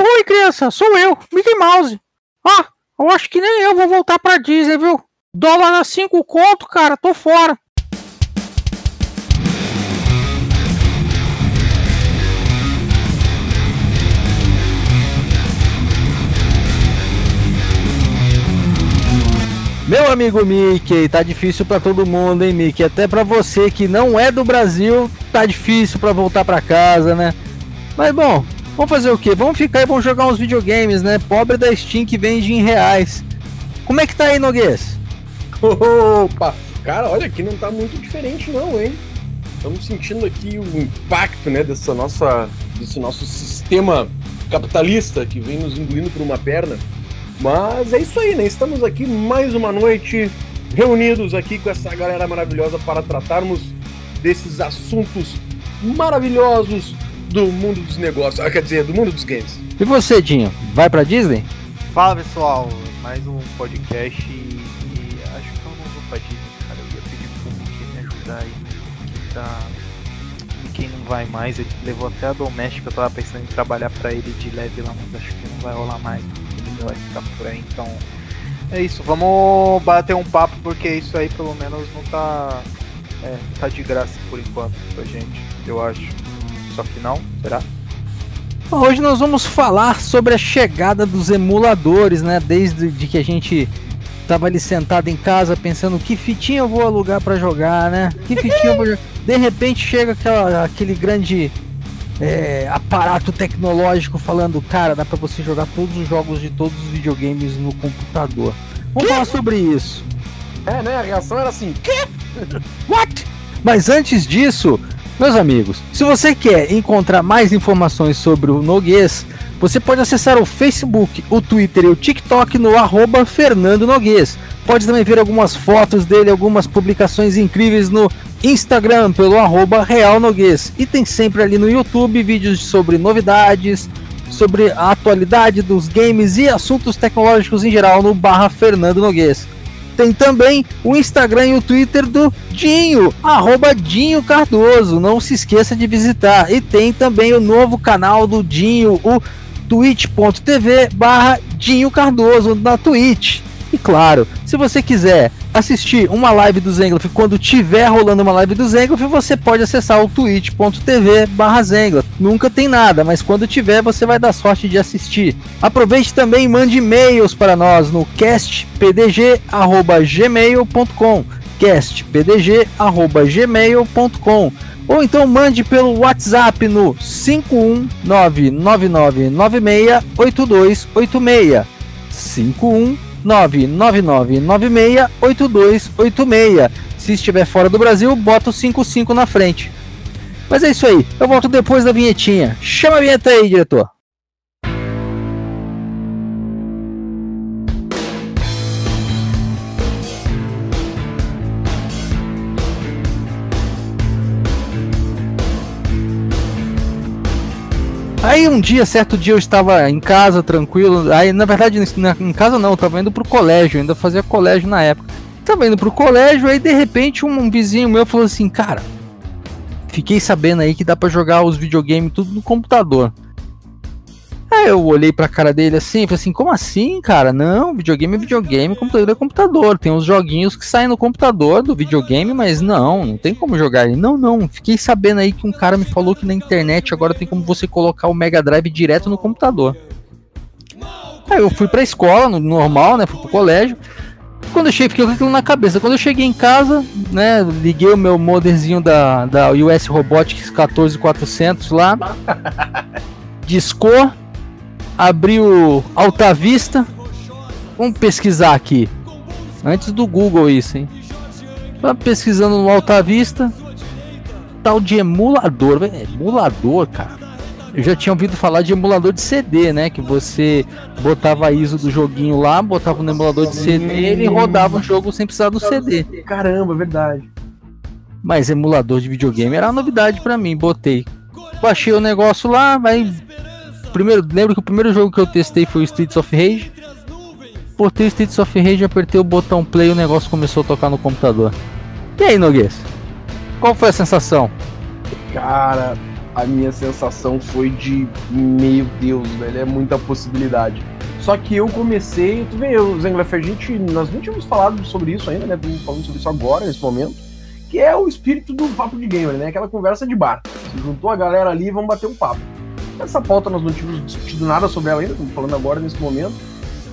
Oi, criança, sou eu, Mickey Mouse. Ah, eu acho que nem eu vou voltar pra Disney, viu? Dólar a 5 conto, cara, tô fora. Meu amigo Mickey, tá difícil para todo mundo, hein, Mickey? Até para você que não é do Brasil, tá difícil para voltar para casa, né? Mas bom, vamos fazer o quê? Vamos ficar e vamos jogar uns videogames, né? Pobre da Steam que vende em reais. Como é que tá aí, Noguês? Opa! Cara, olha, aqui não tá muito diferente não, hein? Estamos sentindo aqui o impacto, né, dessa nossa, desse nosso sistema capitalista que vem nos engolindo por uma perna. Mas é isso aí, né? Estamos aqui mais uma noite reunidos aqui com essa galera maravilhosa para tratarmos desses assuntos maravilhosos do mundo dos negócios, ah, quer dizer, do mundo dos games. E você, Dinho, vai pra Disney? Fala pessoal, mais um podcast e, e acho que eu não vou pra Disney, cara. Eu ia pedir pro Mickey me ajudar aí, que tá. Quem não vai mais, ele levou até a doméstica, eu tava pensando em trabalhar pra ele de leve lá, mas acho que não vai rolar mais vai ficar por aí. Então é isso, vamos bater um papo porque isso aí pelo menos não tá. É, tá de graça por enquanto pra gente, eu acho. Só que não, será? Hoje nós vamos falar sobre a chegada dos emuladores, né? Desde de que a gente tava ali sentado em casa pensando que fitinha eu vou alugar para jogar, né? Que fitinha eu vou jogar. De repente chega aquela, aquele grande é, aparato tecnológico falando, cara, dá para você jogar todos os jogos de todos os videogames no computador. Vamos que? falar sobre isso. É, né? A reação era assim, quê? What? Mas antes disso, meus amigos, se você quer encontrar mais informações sobre o Noguês, você pode acessar o Facebook, o Twitter e o TikTok no arroba Fernando Noguês. Pode também ver algumas fotos dele, algumas publicações incríveis no Instagram pelo arroba Real Noguês. E tem sempre ali no YouTube vídeos sobre novidades, sobre a atualidade dos games e assuntos tecnológicos em geral no barra Fernando Noguês. Tem também o Instagram e o Twitter do Dinho, arroba Dinho Cardoso. Não se esqueça de visitar. E tem também o novo canal do Dinho, o twitch.tv barra Dinho Cardoso na Twitch. E claro, se você quiser assistir uma live do Zengloff quando tiver rolando uma live do Zengloff, você pode acessar o twitch.tv barra. Nunca tem nada, mas quando tiver você vai dar sorte de assistir. Aproveite também e mande e-mails para nós no castpdg.gmail.com castpdg.gmail.com ou então mande pelo WhatsApp no 51999968286 51999968286 Se estiver fora do Brasil, bota o 55 na frente. Mas é isso aí, eu volto depois da vinhetinha. Chama a vinheta aí, diretor. Aí um dia, certo dia, eu estava em casa, tranquilo. Aí, na verdade, em casa não, eu tava indo pro colégio, ainda fazia colégio na época. Tava indo pro colégio, aí de repente um, um vizinho meu falou assim, cara, fiquei sabendo aí que dá para jogar os videogames tudo no computador. Aí eu olhei pra cara dele assim, falei assim, como assim, cara? Não, videogame é videogame, computador é computador. Tem uns joguinhos que saem no computador do videogame, mas não, não tem como jogar ele. Não, não, fiquei sabendo aí que um cara me falou que na internet agora tem como você colocar o Mega Drive direto no computador. Aí eu fui pra escola, no normal, né, fui pro colégio. Quando eu cheguei, fiquei com aquilo na cabeça. Quando eu cheguei em casa, né, liguei o meu modemzinho da, da US Robotics 14400 lá. Discou abri o Alta Vista. Vamos pesquisar aqui. Antes do Google isso, hein? Tá pesquisando no Alta Vista. Tal de emulador. Emulador, cara. Eu já tinha ouvido falar de emulador de CD, né? Que você botava a ISO do joguinho lá, botava no emulador de CD e ele rodava o jogo sem precisar do CD. Caramba, verdade. Mas emulador de videogame era uma novidade para mim. Botei. Baixei o negócio lá, vai primeiro, lembro que o primeiro jogo que eu testei foi o Streets of Rage. Portei o Streets of Rage, apertei o botão play e o negócio começou a tocar no computador. E aí, Noguês? Qual foi a sensação? Cara, a minha sensação foi de meu Deus, velho, é muita possibilidade. Só que eu comecei, tu vê, o Zenglef, a gente, nós não tínhamos falado sobre isso ainda, né? Estamos falando sobre isso agora, nesse momento, que é o espírito do papo de gamer, né? Aquela conversa de bar. Se juntou a galera ali, vamos bater um papo. Essa pauta nós não tínhamos discutido nada sobre ela ainda, estamos falando agora nesse momento.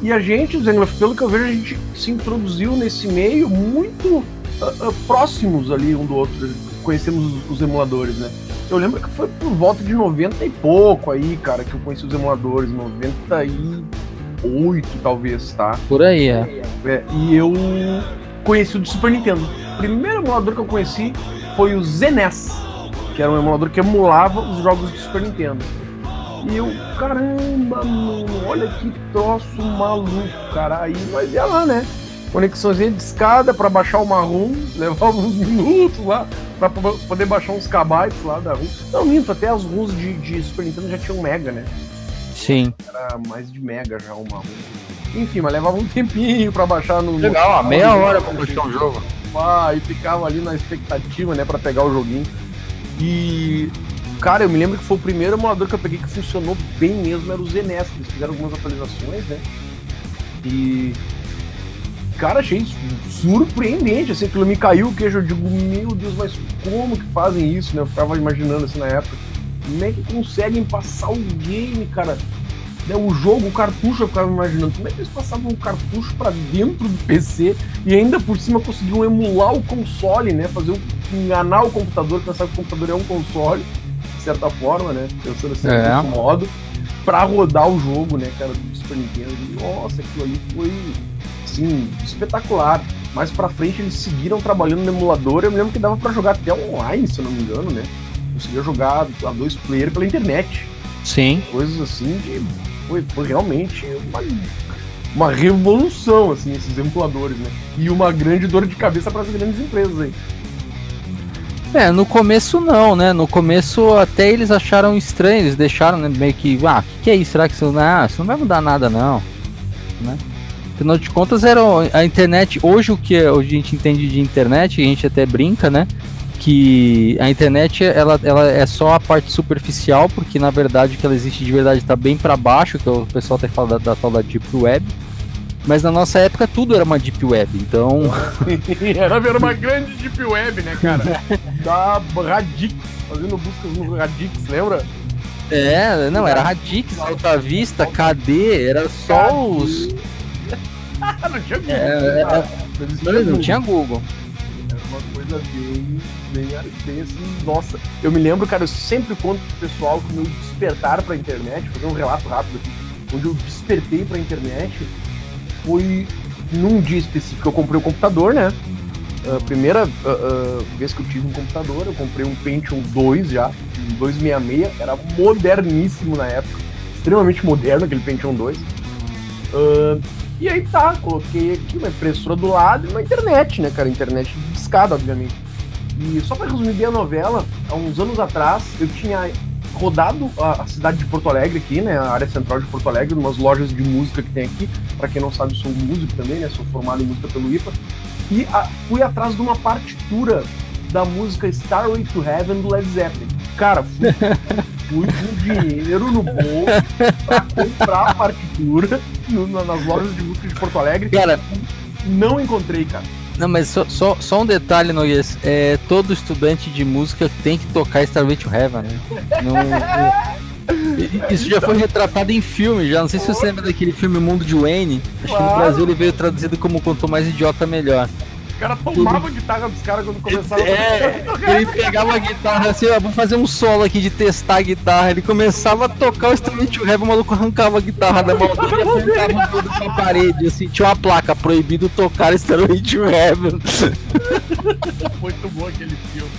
E a gente, Zenglef, pelo que eu vejo, a gente se introduziu nesse meio muito uh, uh, próximos ali um do outro. Conhecemos os, os emuladores, né? Eu lembro que foi por volta de 90 e pouco aí, cara, que eu conheci os emuladores, 98 talvez, tá? Por aí, é. é e eu conheci o do Super Nintendo. O primeiro emulador que eu conheci foi o ZNES, que era um emulador que emulava os jogos do Super Nintendo. E eu, caramba, mano, olha que troço maluco, cara. Aí nós ia lá, né? Conexãozinha de escada para baixar o marrom, levava uns minutos lá pra poder baixar uns kbytes lá da ROM. Não, minto, até as ROMs de, de Super Nintendo já tinham mega, né? Sim. Era mais de mega já uma ROM. Enfim, mas levava um tempinho pra baixar no. Legal, no... meia hora pra baixar um jogo. Ah, e ficava ali na expectativa, né, pra pegar o joguinho. E. Cara, eu me lembro que foi o primeiro emulador que eu peguei que funcionou bem mesmo, era o ZNES. Eles fizeram algumas atualizações, né? E cara, achei surpreendente, assim, aquilo me caiu o queijo, eu digo, meu Deus, mas como que fazem isso, né? Eu ficava imaginando assim na época, como é que conseguem passar o game, cara? Né, o jogo, o cartucho, eu ficava imaginando, como é que eles passavam o cartucho para dentro do PC e ainda por cima conseguiam emular o console, né? Fazer o, enganar o computador, pensar que o computador é um console, certa forma, né? Pensando assim, é. desse modo, para rodar o jogo, né, cara, do Super Nintendo. E, nossa, aquilo ali foi assim, espetacular. Mais pra frente eles seguiram trabalhando no emulador. Eu me lembro que dava para jogar até online, se eu não me engano, né? Conseguia jogar a dois player pela internet. Sim. Coisas assim de. Foi, foi realmente uma, uma revolução, assim, esses emuladores, né? E uma grande dor de cabeça para as grandes empresas aí. É, no começo não, né? No começo até eles acharam estranho, eles deixaram né, meio que, ah, o que, que, é isso? Será que isso, ah, isso não vai mudar nada não, né? Afinal de contas, era a internet. Hoje, o que a gente entende de internet, a gente até brinca, né? Que a internet ela, ela é só a parte superficial, porque na verdade o que ela existe de verdade está bem para baixo, que o pessoal até fala da, da tal da Deep Web. Mas na nossa época tudo era uma Deep Web, então. era, era uma grande Deep Web, né, cara? da Radix, fazendo buscas no Radix, lembra? É, não, era Radix, Alta Vista, KD, era só os não tinha Google. É, é, não, não tinha Google. Era uma coisa bem, bem, bem assim, nossa. Eu me lembro, cara, eu sempre conto pro pessoal que o meu despertar pra internet, fazer um relato rápido aqui, onde eu despertei pra internet foi num dia específico. Eu comprei o um computador, né? A primeira uh, uh, vez que eu tive um computador, eu comprei um Pentium 2 já, um 266, era moderníssimo na época, extremamente moderno aquele Pentium 2. Uh, e aí tá, coloquei aqui uma impressora do lado e uma internet, né, cara? Internet de escada, obviamente. E só para resumir bem a novela, há uns anos atrás eu tinha rodado a, a, cidade de Porto Alegre aqui, né, a área central de Porto Alegre, umas lojas de música que tem aqui. Para quem não sabe, sou músico também, né? Sou formado em música pelo IPA. E a, fui atrás de uma partitura da música Starway to Heaven do Led Zeppelin. Cara, fui, fui com dinheiro no bolso pra comprar a partitura no, nas lojas de música de Porto Alegre. Cara, não encontrei, cara. Não, mas só, só, só um detalhe, Noguês. É, todo estudante de música tem que tocar Starway to Heaven, né? Não, isso já foi retratado em filme, já. Não sei se você lembra daquele filme Mundo de Wayne. Acho que no Brasil ele veio traduzido como Quanto Mais Idiota Melhor. O cara tomava a guitarra dos caras quando começava é, a Ele pegava a guitarra assim, ó, vou fazer um solo aqui de testar a guitarra. Ele começava a tocar o instrumento rap, o maluco arrancava a guitarra da mão dele e apontava tudo pra parede, assim, tinha uma placa, proibido tocar instrumento Heaven. Muito bom aquele filme.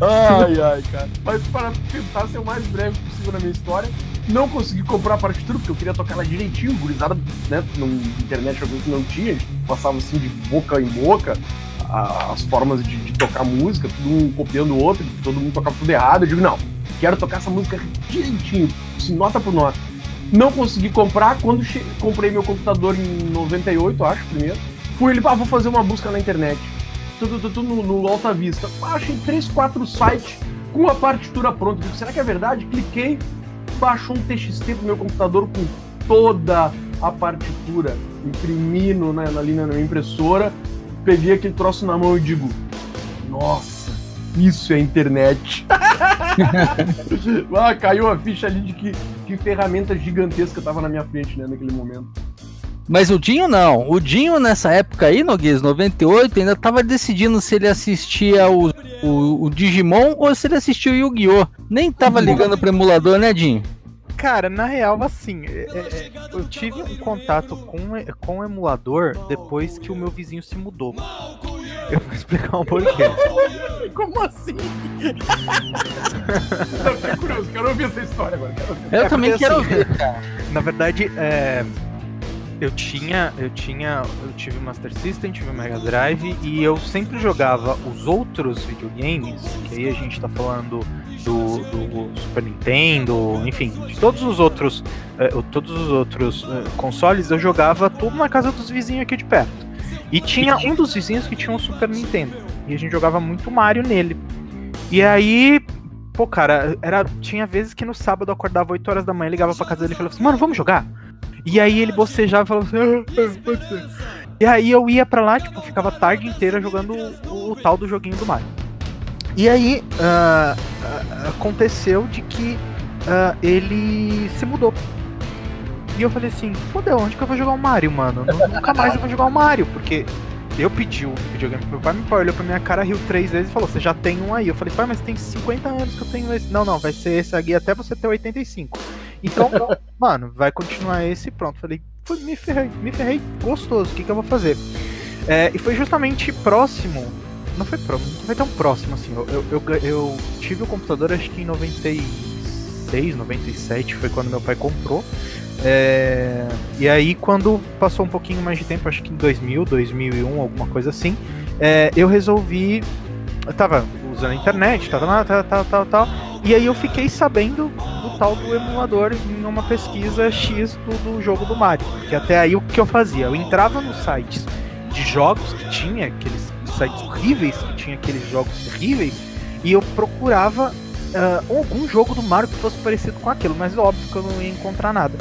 Ai, ai, cara. Mas para tentar ser o mais breve possível na minha história, não consegui comprar a partitura porque eu queria tocar ela direitinho, gurizada, né? Na internet que não tinha, passava assim de boca em boca a, as formas de, de, tocar música, todo um copiando o outro, todo mundo tocava tudo errado. Eu digo, não, quero tocar essa música direitinho, assim, nota por nota. Não consegui comprar, quando comprei meu computador em 98, acho, primeiro, fui ele, ah, vou fazer uma busca na internet. Tudo, tudo, no, no Alta Vista. Achei três, quatro sites com a partitura pronta. Digo, será que é verdade? Cliquei, baixou um TXT pro meu computador com toda a partitura, imprimi no, né, ali na minha impressora, peguei aquele troço na mão e digo, nossa, isso é internet. ah, caiu a ficha ali de que, que ferramenta gigantesca tava na minha frente, né, naquele momento. Mas o Dinho não. O Dinho, nessa época aí, Noguês, 98, ainda tava decidindo se ele assistia o, o, o Digimon ou se ele assistia o Yu-Gi-Oh! Nem tava ligando pro emulador, né, Dinho? Cara, na real, assim, é, é, é, eu tive um contato com, com o emulador depois que o meu vizinho se mudou. Eu vou explicar um porquê. Como assim? Não, fiquei curioso, quero ouvir essa história agora. Quero eu é também quero assim, ouvir, cara. Na verdade, é, eu tinha, eu tinha, eu tive Master System, tive Mega Drive e eu sempre jogava os outros videogames, que aí a gente tá falando do, do Super Nintendo, enfim, de todos os outros, uh, todos os outros uh, consoles, eu jogava tudo na casa dos vizinhos aqui de perto. E tinha um dos vizinhos que tinha um Super Nintendo e a gente jogava muito Mario nele. E aí, pô, cara, era tinha vezes que no sábado eu acordava 8 horas da manhã, ligava pra casa dele e falava assim: "Mano, vamos jogar?" E aí ele bocejava e falava assim, ah, E aí eu ia pra lá, tipo, ficava a tarde inteira jogando o, o tal do joguinho do Mario. E aí uh, aconteceu de que uh, ele se mudou. E eu falei assim, fodeu, onde que eu vou jogar o Mario, mano? Nunca mais eu vou jogar o Mario, porque eu pedi o videogame pro meu pai, meu pai olhou pra minha cara, riu três vezes e falou: Você já tem um aí? Eu falei: Pai, mas tem 50 anos que eu tenho esse. Não, não, vai ser esse aqui até você ter 85. Então, mano, vai continuar esse e pronto. Falei: Me ferrei, me ferrei gostoso, o que, que eu vou fazer? É, e foi justamente próximo. Não foi próximo, não foi tão próximo assim. Eu, eu, eu, eu tive o computador acho que em 96, 97 foi quando meu pai comprou. É, e aí, quando passou um pouquinho mais de tempo, acho que em 2000, 2001, alguma coisa assim, é, eu resolvi. Eu tava usando a internet, tava tal, tal, tal, tal. E aí eu fiquei sabendo do tal do emulador em uma pesquisa X do, do jogo do Mario. Que até aí o que eu fazia? Eu entrava nos sites de jogos que tinha, aqueles sites horríveis, que tinha aqueles jogos terríveis, e eu procurava uh, algum jogo do Mario que fosse parecido com aquilo, mas óbvio que eu não ia encontrar nada.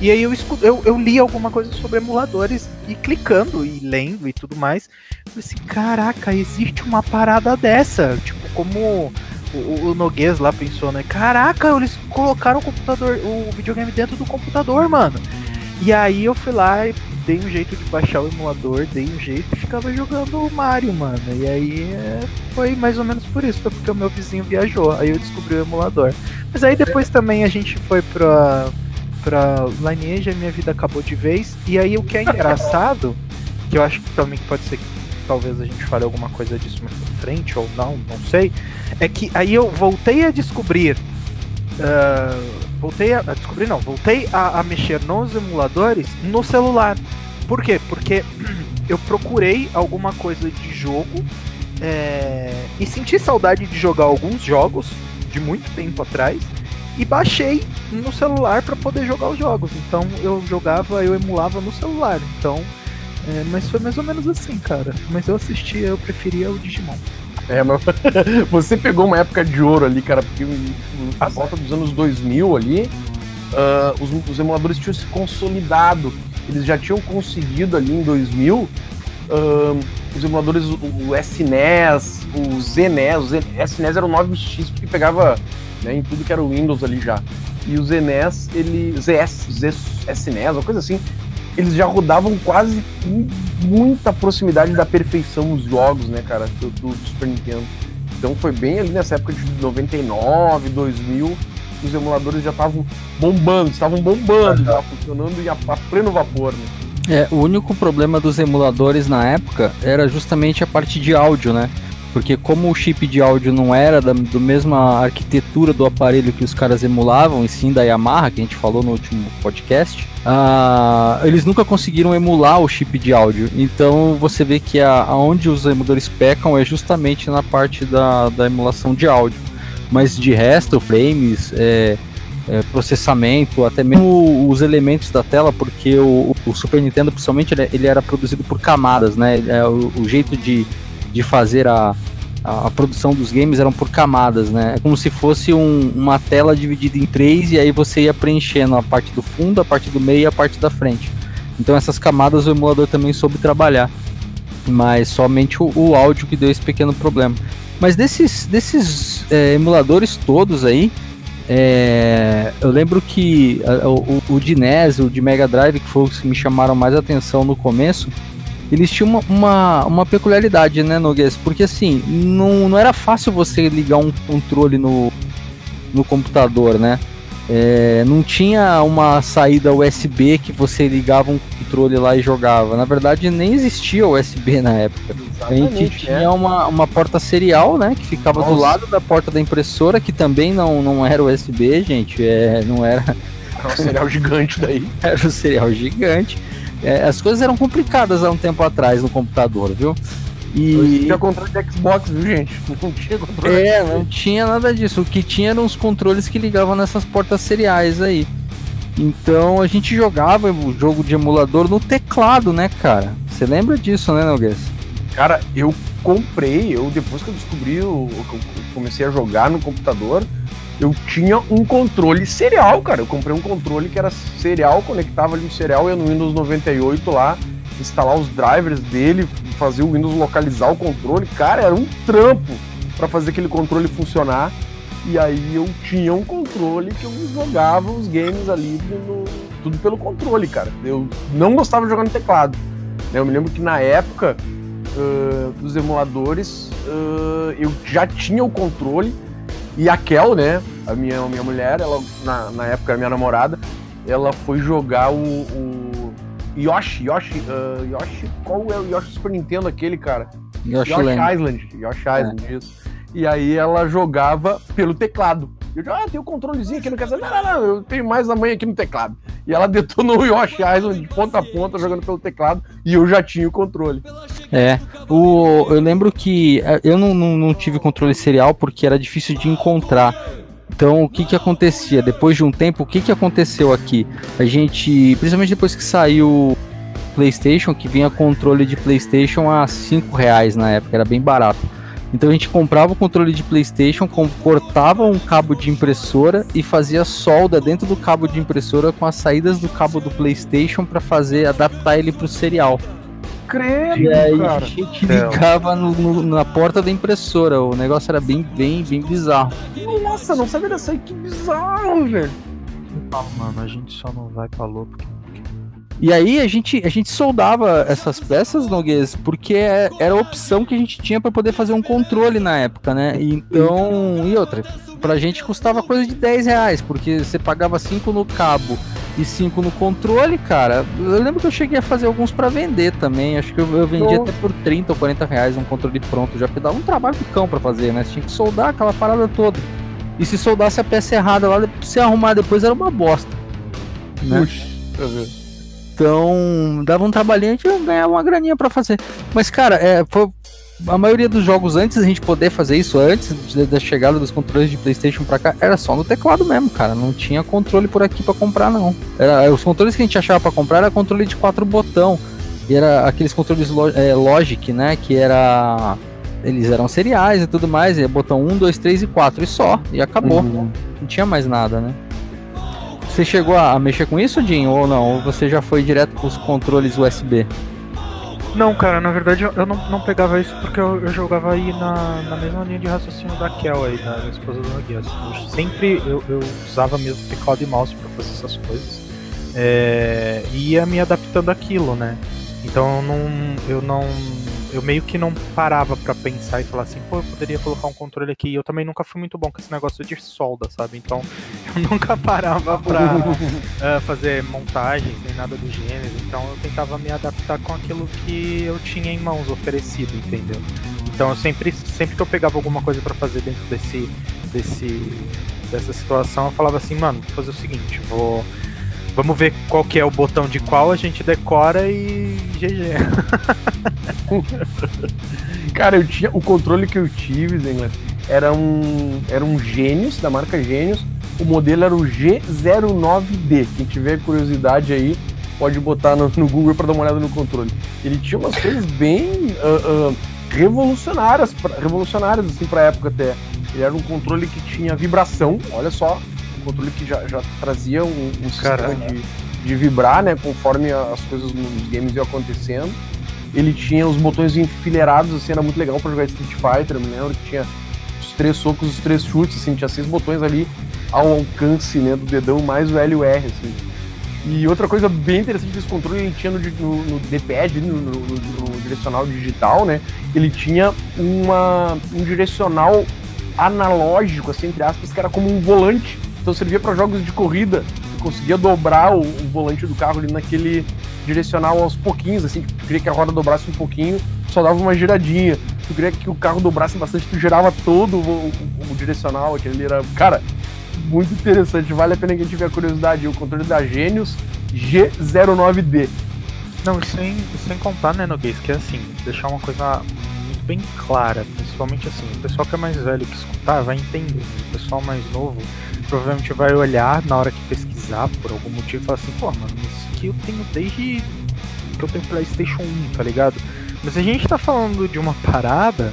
E aí eu, eu, eu li alguma coisa sobre emuladores e clicando e lendo e tudo mais. Falei assim, caraca, existe uma parada dessa. Tipo, como o, o Noguês lá pensou, né? Caraca, eles colocaram o computador, o videogame dentro do computador, mano. E aí eu fui lá e dei um jeito de baixar o emulador, dei um jeito e ficava jogando o Mario, mano. E aí é, foi mais ou menos por isso, foi porque o meu vizinho viajou, aí eu descobri o emulador. Mas aí depois também a gente foi pra pra Lineage, a minha vida acabou de vez. E aí o que é engraçado, que eu acho que também pode ser que talvez a gente fale alguma coisa disso mais pra frente, ou não, não sei, é que aí eu voltei a descobrir. Uh, voltei a, a, descobrir, não, voltei a, a mexer nos emuladores no celular. Por quê? Porque eu procurei alguma coisa de jogo é, e senti saudade de jogar alguns jogos de muito tempo atrás e baixei no celular para poder jogar os jogos. Então eu jogava, eu emulava no celular. Então, é, mas foi mais ou menos assim, cara. Mas eu assistia, eu preferia o Digimon. É, mas você pegou uma época de ouro ali, cara, porque a volta dos anos 2000 ali, uh, os, os, emuladores tinham se consolidado. Eles já tinham conseguido ali em 2000 uh, ah, os emuladores, o, o SNES, o ZNES, o SNES era o 9X porque pegava né, em tudo que era Windows ali já. E o ZNES, ele. ZS, ZS, SNES, uma coisa assim, eles já rodavam quase com muita proximidade da perfeição os jogos, né, cara, do, do Super Nintendo. Então foi bem ali nessa época de 99, 2000, os emuladores já estavam bombando, estavam bombando, já funcionando a, a pleno vapor, né? É, o único problema dos emuladores na época era justamente a parte de áudio, né? Porque como o chip de áudio não era da do mesma arquitetura do aparelho que os caras emulavam, e sim da Yamaha, que a gente falou no último podcast, uh, eles nunca conseguiram emular o chip de áudio. Então você vê que a, aonde os emuladores pecam é justamente na parte da, da emulação de áudio. Mas de resto, frames, é, é, processamento, até mesmo os elementos da tela, porque o, o Super Nintendo, principalmente, ele, ele, era produzido por camadas, né? É, o, o jeito de de fazer a, a, a, produção dos games eram por camadas, né? É como se fosse um, uma tela dividida em três e aí você ia preenchendo a parte do fundo, a parte do meio e a parte da frente. Então essas camadas o emulador também soube trabalhar, mas somente o, o áudio que deu esse pequeno problema. Mas desses, desses é, emuladores todos aí, é, eu lembro que a, o, o de NES, o de Mega Drive, que foi os que me chamaram mais atenção no começo, eles tinham uma, uma, uma peculiaridade, né, Noguês? Porque assim, não, não era fácil você ligar um controle no, no computador, né? É, não tinha uma saída USB que você ligava um controle lá e jogava. Na verdade, nem existia USB na época. Exatamente, a gente é. tinha uma, uma porta serial, né? Que ficava Nossa. do lado da porta da impressora, que também não, não era USB, gente. É, não era. Era um serial gigante daí. era um serial gigante. É, as coisas eram complicadas há um tempo atrás no computador, viu? E... tinha controle de Xbox, viu, gente? Não tinha controle. É, não tinha nada disso. O que tinha eram os controles que ligavam nessas portas seriais aí. Então a gente jogava o jogo de emulador no teclado, né, cara? Você lembra disso, né, Noguês? Cara, eu comprei, eu depois que eu descobri, eu, eu comecei a jogar no computador, eu tinha um controle serial, cara. Eu comprei um controle que era serial, conectava ali o serial, ia no Windows 98 lá, instalar os drivers dele, fazer o Windows localizar o controle. Cara, era um trampo para fazer aquele controle funcionar. E aí eu tinha um controle que eu jogava os games ali no, tudo pelo controle, cara. Eu não gostava de jogar no teclado. Né? Eu me lembro que na época uh, dos emuladores uh, eu já tinha o controle e a Kel, né, a minha, minha mulher, ela na, na época, a minha namorada, ela foi jogar o, o Yoshi, Yoshi, uh, Yoshi, qual é o Yoshi Super Nintendo aquele, cara? Yoshi, Yoshi Island, Yoshi Island, é. isso. E aí ela jogava pelo teclado. Eu digo, ah, tem o um controlezinho aqui no cassete. Não, não, não, eu tenho mais a mãe aqui no teclado. E ela detonou o Yoshi Island de ponta a ponta, jogando pelo teclado, e eu já tinha o controle. É, o, eu lembro que é, eu não, não, não tive controle serial porque era difícil de encontrar. Então, o que que acontecia? Depois de um tempo, o que que aconteceu aqui? A gente, principalmente depois que saiu PlayStation, que vinha controle de PlayStation a 5 reais na época, era bem barato. Então a gente comprava o controle de PlayStation, cortava um cabo de impressora e fazia solda dentro do cabo de impressora com as saídas do cabo do PlayStation para fazer adaptar ele para o serial. Credo, e aí cara. a gente ligava no, no, na porta da impressora. O negócio era bem, bem, bem bizarro. Nossa, não sabia dessa aí, que bizarro, velho. Ah, mano, a gente só não vai pra louco e aí a gente, a gente soldava essas peças, Noguês, porque é, era a opção que a gente tinha para poder fazer um controle na época, né? Então, e outra, pra gente custava coisa de 10 reais, porque você pagava 5 no cabo e 5 no controle, cara. Eu lembro que eu cheguei a fazer alguns para vender também. Acho que eu, eu vendia oh. até por 30 ou 40 reais um controle pronto. Já que dava um trabalho do cão para fazer, né? Você tinha que soldar aquela parada toda. E se soldasse a peça errada lá, se arrumar depois era uma bosta. Né? Puxa, tá vendo? Então, dava um trabalhinho, a gente ganhava uma graninha para fazer. Mas, cara, é, a maioria dos jogos antes a gente poder fazer isso, antes da chegada dos controles de PlayStation pra cá, era só no teclado mesmo, cara. Não tinha controle por aqui para comprar, não. Era, os controles que a gente achava para comprar era controle de quatro botão. E era aqueles controles é, Logic, né? Que era. Eles eram seriais e tudo mais. E botão 1, 2, 3 e 4 e só. E acabou. Uhum. Não tinha mais nada, né? Você chegou a mexer com isso, Jim, ou não? Ou você já foi direto com os controles USB? Não, cara, na verdade eu não, não pegava isso porque eu, eu jogava aí na, na mesma linha de raciocínio da Kel aí, da, esposa do Nogueira. Eu sempre eu, eu usava mesmo teclado e mouse para fazer essas coisas. É, e ia me adaptando àquilo, né? Então não, eu não eu meio que não parava para pensar e falar assim, pô, eu poderia colocar um controle aqui. Eu também nunca fui muito bom com esse negócio de solda, sabe? Então eu nunca parava pra uh, fazer montagens nem nada do gênero. Então eu tentava me adaptar com aquilo que eu tinha em mãos oferecido, entendeu? Então eu sempre, sempre que eu pegava alguma coisa para fazer dentro desse, desse, dessa situação, eu falava assim, mano, vou fazer o seguinte, vou Vamos ver qual que é o botão de qual, a gente decora e GG. Cara, eu tinha o controle que eu tive, Zengler, era um era um Gênios da marca Gênios. O modelo era o G09D. Quem tiver curiosidade aí, pode botar no, no Google para dar uma olhada no controle. Ele tinha umas coisas bem uh, uh, revolucionárias, revolucionárias assim pra época até. Ele era um controle que tinha vibração, olha só, um controle que já, já trazia um, um sistema de, de vibrar, né, conforme as coisas nos games iam acontecendo. Ele tinha os botões enfileirados, assim, era muito legal para jogar Street Fighter, eu me lembro que tinha os três socos, os três chutes, assim, tinha seis botões ali ao alcance, né, do dedão, mais o L e o R, assim. E outra coisa bem interessante desse controle, ele tinha no, no, no D-pad, no, no, no, direcional digital, né, ele tinha uma, um direcional analógico, assim, entre aspas, que era como um volante, então servia para jogos de corrida, você conseguia dobrar o, o volante do carro ali naquele direcional aos pouquinhos, assim, tu queria que a roda dobrasse um pouquinho, só dava uma giradinha. Tu queria que o carro dobrasse bastante, tu girava todo o, o, o direcional, aquele era. Cara, muito interessante, vale a pena que a gente tiver curiosidade. O controle da Genius G09D. Não, sem, sem contar, né, Noguês, que é assim, deixar uma coisa muito bem clara, principalmente assim, o pessoal que é mais velho que escutar vai entender, o pessoal mais novo provavelmente vai olhar na hora que pesquisar por algum motivo e falar assim, pô, mano, isso aqui eu tenho desde que eu tenho Playstation 1, tá ligado? Mas a gente tá falando de uma parada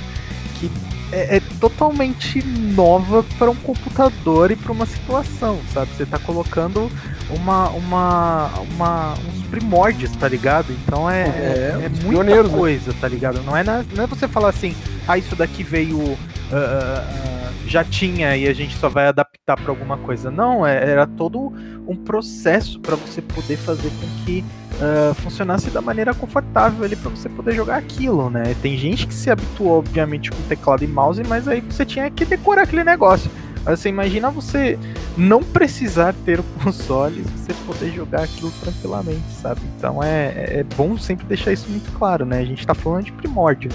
que é, é totalmente nova para um computador e para uma situação, sabe? Você tá colocando uma, uma, uma, uns primórdios, tá ligado? Então é, é, é muita né? coisa, tá ligado? Não é, na, não é você falar assim, ah, isso daqui veio. Uh, uh, já tinha e a gente só vai adaptar para alguma coisa. Não, é, era todo um processo para você poder fazer com que uh, funcionasse da maneira confortável ali para você poder jogar aquilo, né? Tem gente que se habituou, obviamente, com teclado e mouse, mas aí você tinha que decorar aquele negócio. Mas você imagina você não precisar ter o console você poder jogar aquilo tranquilamente, sabe? Então é, é bom sempre deixar isso muito claro, né? A gente tá falando de primórdios.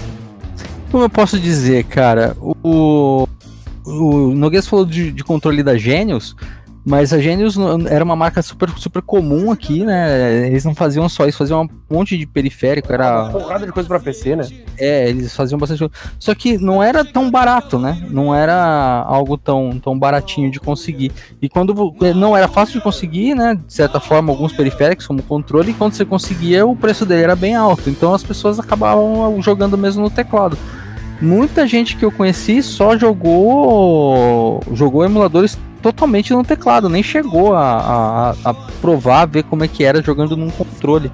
Como eu posso dizer, cara, o, o Noguês falou de, de controle da Genius, mas a Genius era uma marca super, super comum aqui, né? Eles não faziam só isso, faziam um monte de periférico, era... Uma porrada de coisa para PC, né? É, eles faziam bastante coisa. Só que não era tão barato, né? Não era algo tão, tão baratinho de conseguir. E quando não era fácil de conseguir, né? De certa forma, alguns periféricos, como controle, e quando você conseguia, o preço dele era bem alto. Então as pessoas acabavam jogando mesmo no teclado. Muita gente que eu conheci só jogou jogou emuladores totalmente no teclado, nem chegou a, a, a provar, ver como é que era jogando num controle.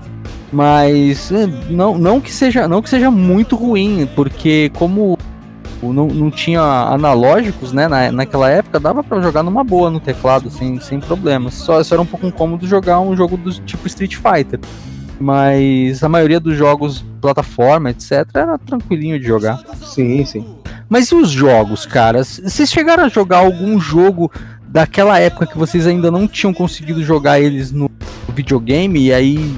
Mas eh, não, não, que seja, não que seja muito ruim, porque como não, não tinha analógicos, né, na, naquela época, dava para jogar numa boa no teclado, sem, sem problemas. Só, só era um pouco incômodo jogar um jogo do tipo Street Fighter. Mas a maioria dos jogos, plataforma, etc., era tranquilinho de jogar. Sim, sim. Mas e os jogos, cara? Vocês chegaram a jogar algum jogo daquela época que vocês ainda não tinham conseguido jogar eles no videogame e aí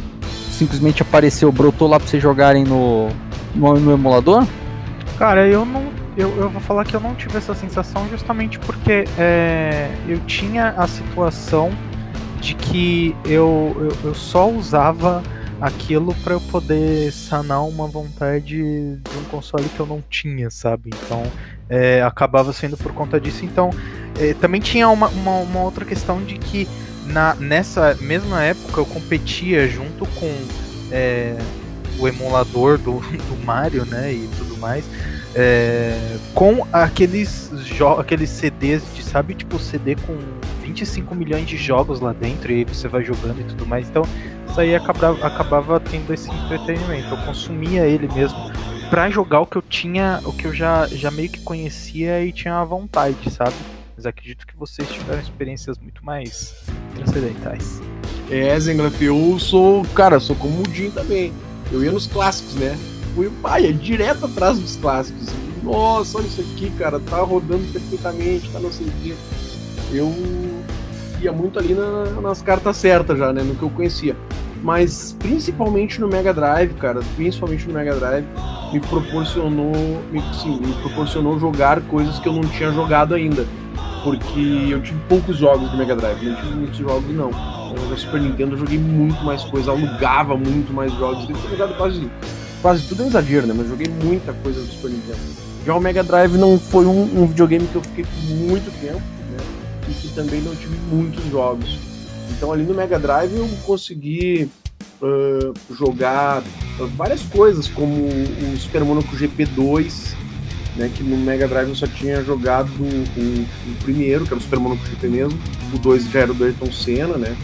simplesmente apareceu, brotou lá pra vocês jogarem no, no, no emulador? Cara, eu não. Eu, eu vou falar que eu não tive essa sensação justamente porque é, eu tinha a situação de que eu, eu, eu só usava aquilo para eu poder sanar uma vontade de um console que eu não tinha, sabe? Então é, acabava sendo por conta disso. Então é, também tinha uma, uma, uma, outra questão de que na, nessa mesma época eu competia junto com é, o emulador do, do Mario, né? E tudo mais. É, com aqueles, aqueles CDs de, sabe, tipo CD com 25 milhões de jogos lá dentro e aí você vai jogando e tudo mais. Então, isso aí acabava, acabava tendo esse entretenimento. Eu consumia ele mesmo para jogar o que eu tinha, o que eu já, já meio que conhecia e tinha a vontade, sabe? Mas acredito que vocês tiveram experiências muito mais transcendentais. É, Zenglaf, eu sou, cara, sou como o Jim também. Eu ia nos clássicos, né? Fui, pai, é direto atrás dos clássicos. Nossa, olha isso aqui, cara, tá rodando perfeitamente, tá não sei o quê. Eu ia muito ali na, nas cartas certas já, né? No que eu conhecia. Mas principalmente no Mega Drive, cara, principalmente no Mega Drive, me proporcionou, me, sim, me proporcionou jogar coisas que eu não tinha jogado ainda. Porque eu tive poucos jogos do Mega Drive, não tive muitos jogos não. Então, no Super Nintendo eu joguei muito mais coisa, alugava muito mais jogos. Eu tinha jogado quase, quase tudo é exagero, né? Mas joguei muita coisa do Super Nintendo. Já o Mega Drive não foi um, um videogame que eu fiquei muito tempo e que também não tive muitos jogos. Então ali no Mega Drive eu consegui uh, jogar várias coisas, como o Super Monaco GP2, né, que no Mega Drive eu só tinha jogado o, o, primeiro, que era o Super Monaco GP mesmo, o 2 já era do Ayrton Senna, né?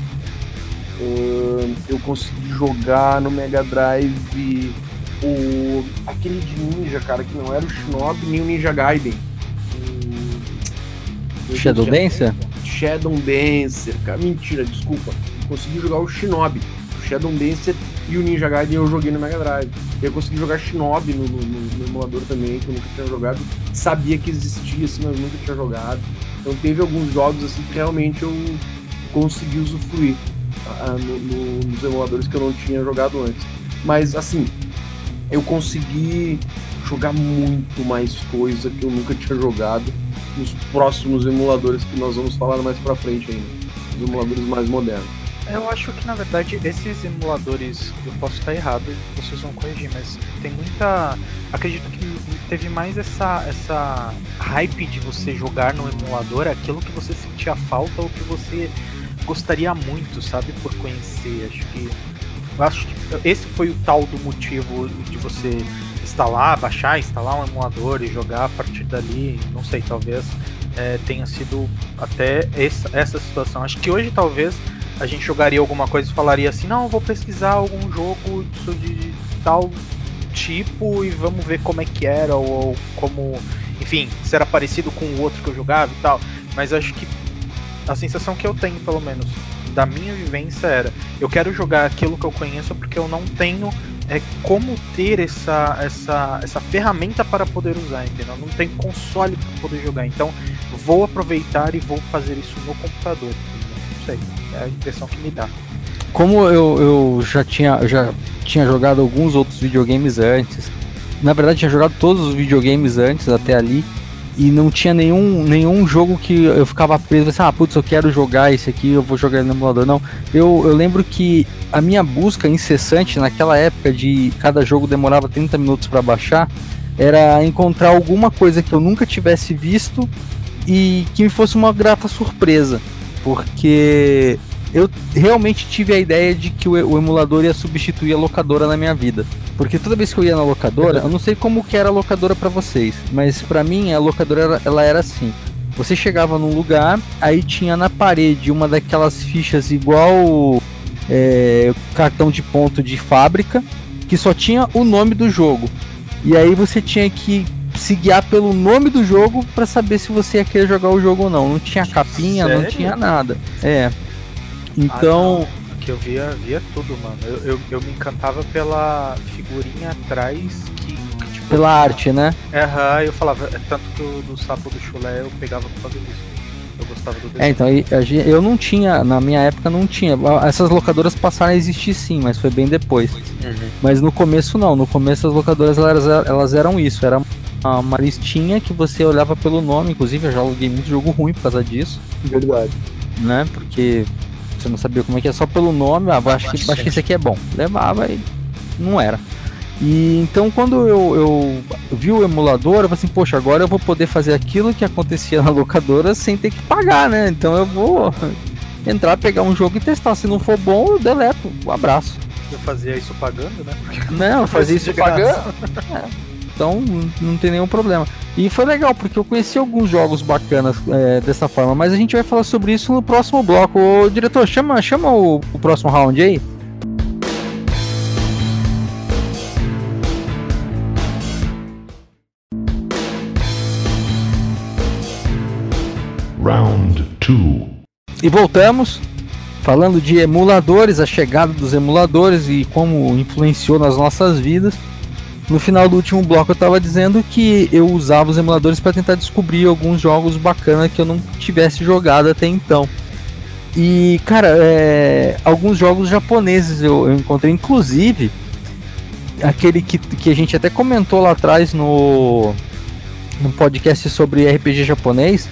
Uh, eu consegui jogar no Mega Drive o aquele de ninja, cara, que não era o Shinobi nem o Ninja Gaiden. Shadow Dancer? Shadow Dancer, cara. Mentira, desculpa. Consegui jogar o Shinobi. O Shadow Dancer e o Ninja Gaiden eu joguei no Mega Drive. Eu consegui jogar Shinobi no, no, no, emulador também, que eu nunca tinha jogado. Sabia que existia, assim, mas nunca tinha jogado. Então teve alguns jogos assim que realmente eu consegui usufruir uh, no, no, nos emuladores que eu não tinha jogado antes. Mas assim, eu consegui jogar muito mais coisa que eu nunca tinha jogado nos próximos emuladores que nós vamos falar mais pra frente ainda. Os emuladores mais modernos. Eu acho que na verdade esses emuladores, eu posso estar errado, vocês vão corrigir, mas tem muita. Acredito que teve mais essa, essa hype de você jogar no emulador aquilo que você sentia falta ou que você gostaria muito, sabe, por conhecer. Acho que. Eu acho que esse foi o tal do motivo de você instalar, baixar, instalar um emulador e jogar a partir dali. Não sei, talvez é, tenha sido até essa, essa situação. Acho que hoje talvez a gente jogaria alguma coisa e falaria assim, não, vou pesquisar algum jogo de tal tipo e vamos ver como é que era ou, ou como, enfim, se era parecido com o outro que eu jogava e tal. Mas acho que a sensação que eu tenho, pelo menos, da minha vivência era, eu quero jogar aquilo que eu conheço porque eu não tenho é como ter essa, essa, essa ferramenta para poder usar, entendeu? Não tem console para poder jogar, então vou aproveitar e vou fazer isso no computador. Não sei, é a impressão que me dá. Como eu, eu já, tinha, já tinha jogado alguns outros videogames antes, na verdade tinha jogado todos os videogames antes até ali, e não tinha nenhum, nenhum jogo que eu ficava preso, assim, ah, putz, eu quero jogar esse aqui, eu vou jogar no emulador. Não, eu, eu lembro que a minha busca incessante naquela época de cada jogo demorava 30 minutos para baixar, era encontrar alguma coisa que eu nunca tivesse visto e que me fosse uma grata surpresa, porque eu realmente tive a ideia de que o, emulador ia substituir a locadora na minha vida. Porque toda vez que eu ia na locadora, eu não sei como que era a locadora para vocês, mas para mim a locadora ela era assim. Você chegava num lugar, aí tinha na parede uma daquelas fichas igual é, cartão de ponto de fábrica, que só tinha o nome do jogo. E aí você tinha que se guiar pelo nome do jogo para saber se você ia querer jogar o jogo ou não. Não tinha capinha, Sério? não tinha nada. É. Então. Ah, que eu via, via tudo, mano. Eu, eu, eu, me encantava pela figurinha atrás que. que tipo, pela arte, né? Aham, eu falava, é tanto que o do sapo do chulé eu pegava por causa disso. Eu gostava do desenho. É, então eu não tinha, na minha época não tinha. Essas locadoras passaram a existir sim, mas foi bem depois. Uhum. Mas no começo não, no começo as locadoras elas, elas eram isso, era uma listinha que você olhava pelo nome, inclusive eu já aluguei muito jogo ruim por causa disso. Verdade. Né? Porque você não sabia como é que é só pelo nome, ah, acho, que, acho que esse aqui é bom. Levava e não era. E então quando eu, eu vi o emulador, eu falei assim, poxa, agora eu vou poder fazer aquilo que acontecia na locadora sem ter que pagar, né? Então eu vou entrar, pegar um jogo e testar. Se não for bom, eu deleto. Um abraço. Eu fazia isso pagando, né? Porque não, eu fazia isso pagando. É. Então não tem nenhum problema. E foi legal, porque eu conheci alguns jogos bacanas é, dessa forma, mas a gente vai falar sobre isso no próximo bloco. Ô, diretor, chama, chama o, o próximo round aí. Round 2. E voltamos falando de emuladores, a chegada dos emuladores e como influenciou nas nossas vidas no final do último bloco eu estava dizendo que eu usava os emuladores para tentar descobrir alguns jogos bacanas que eu não tivesse jogado até então. E, cara, é, alguns jogos japoneses eu, eu, encontrei, inclusive aquele que, que a gente até comentou lá atrás no, no podcast sobre RPG japonês.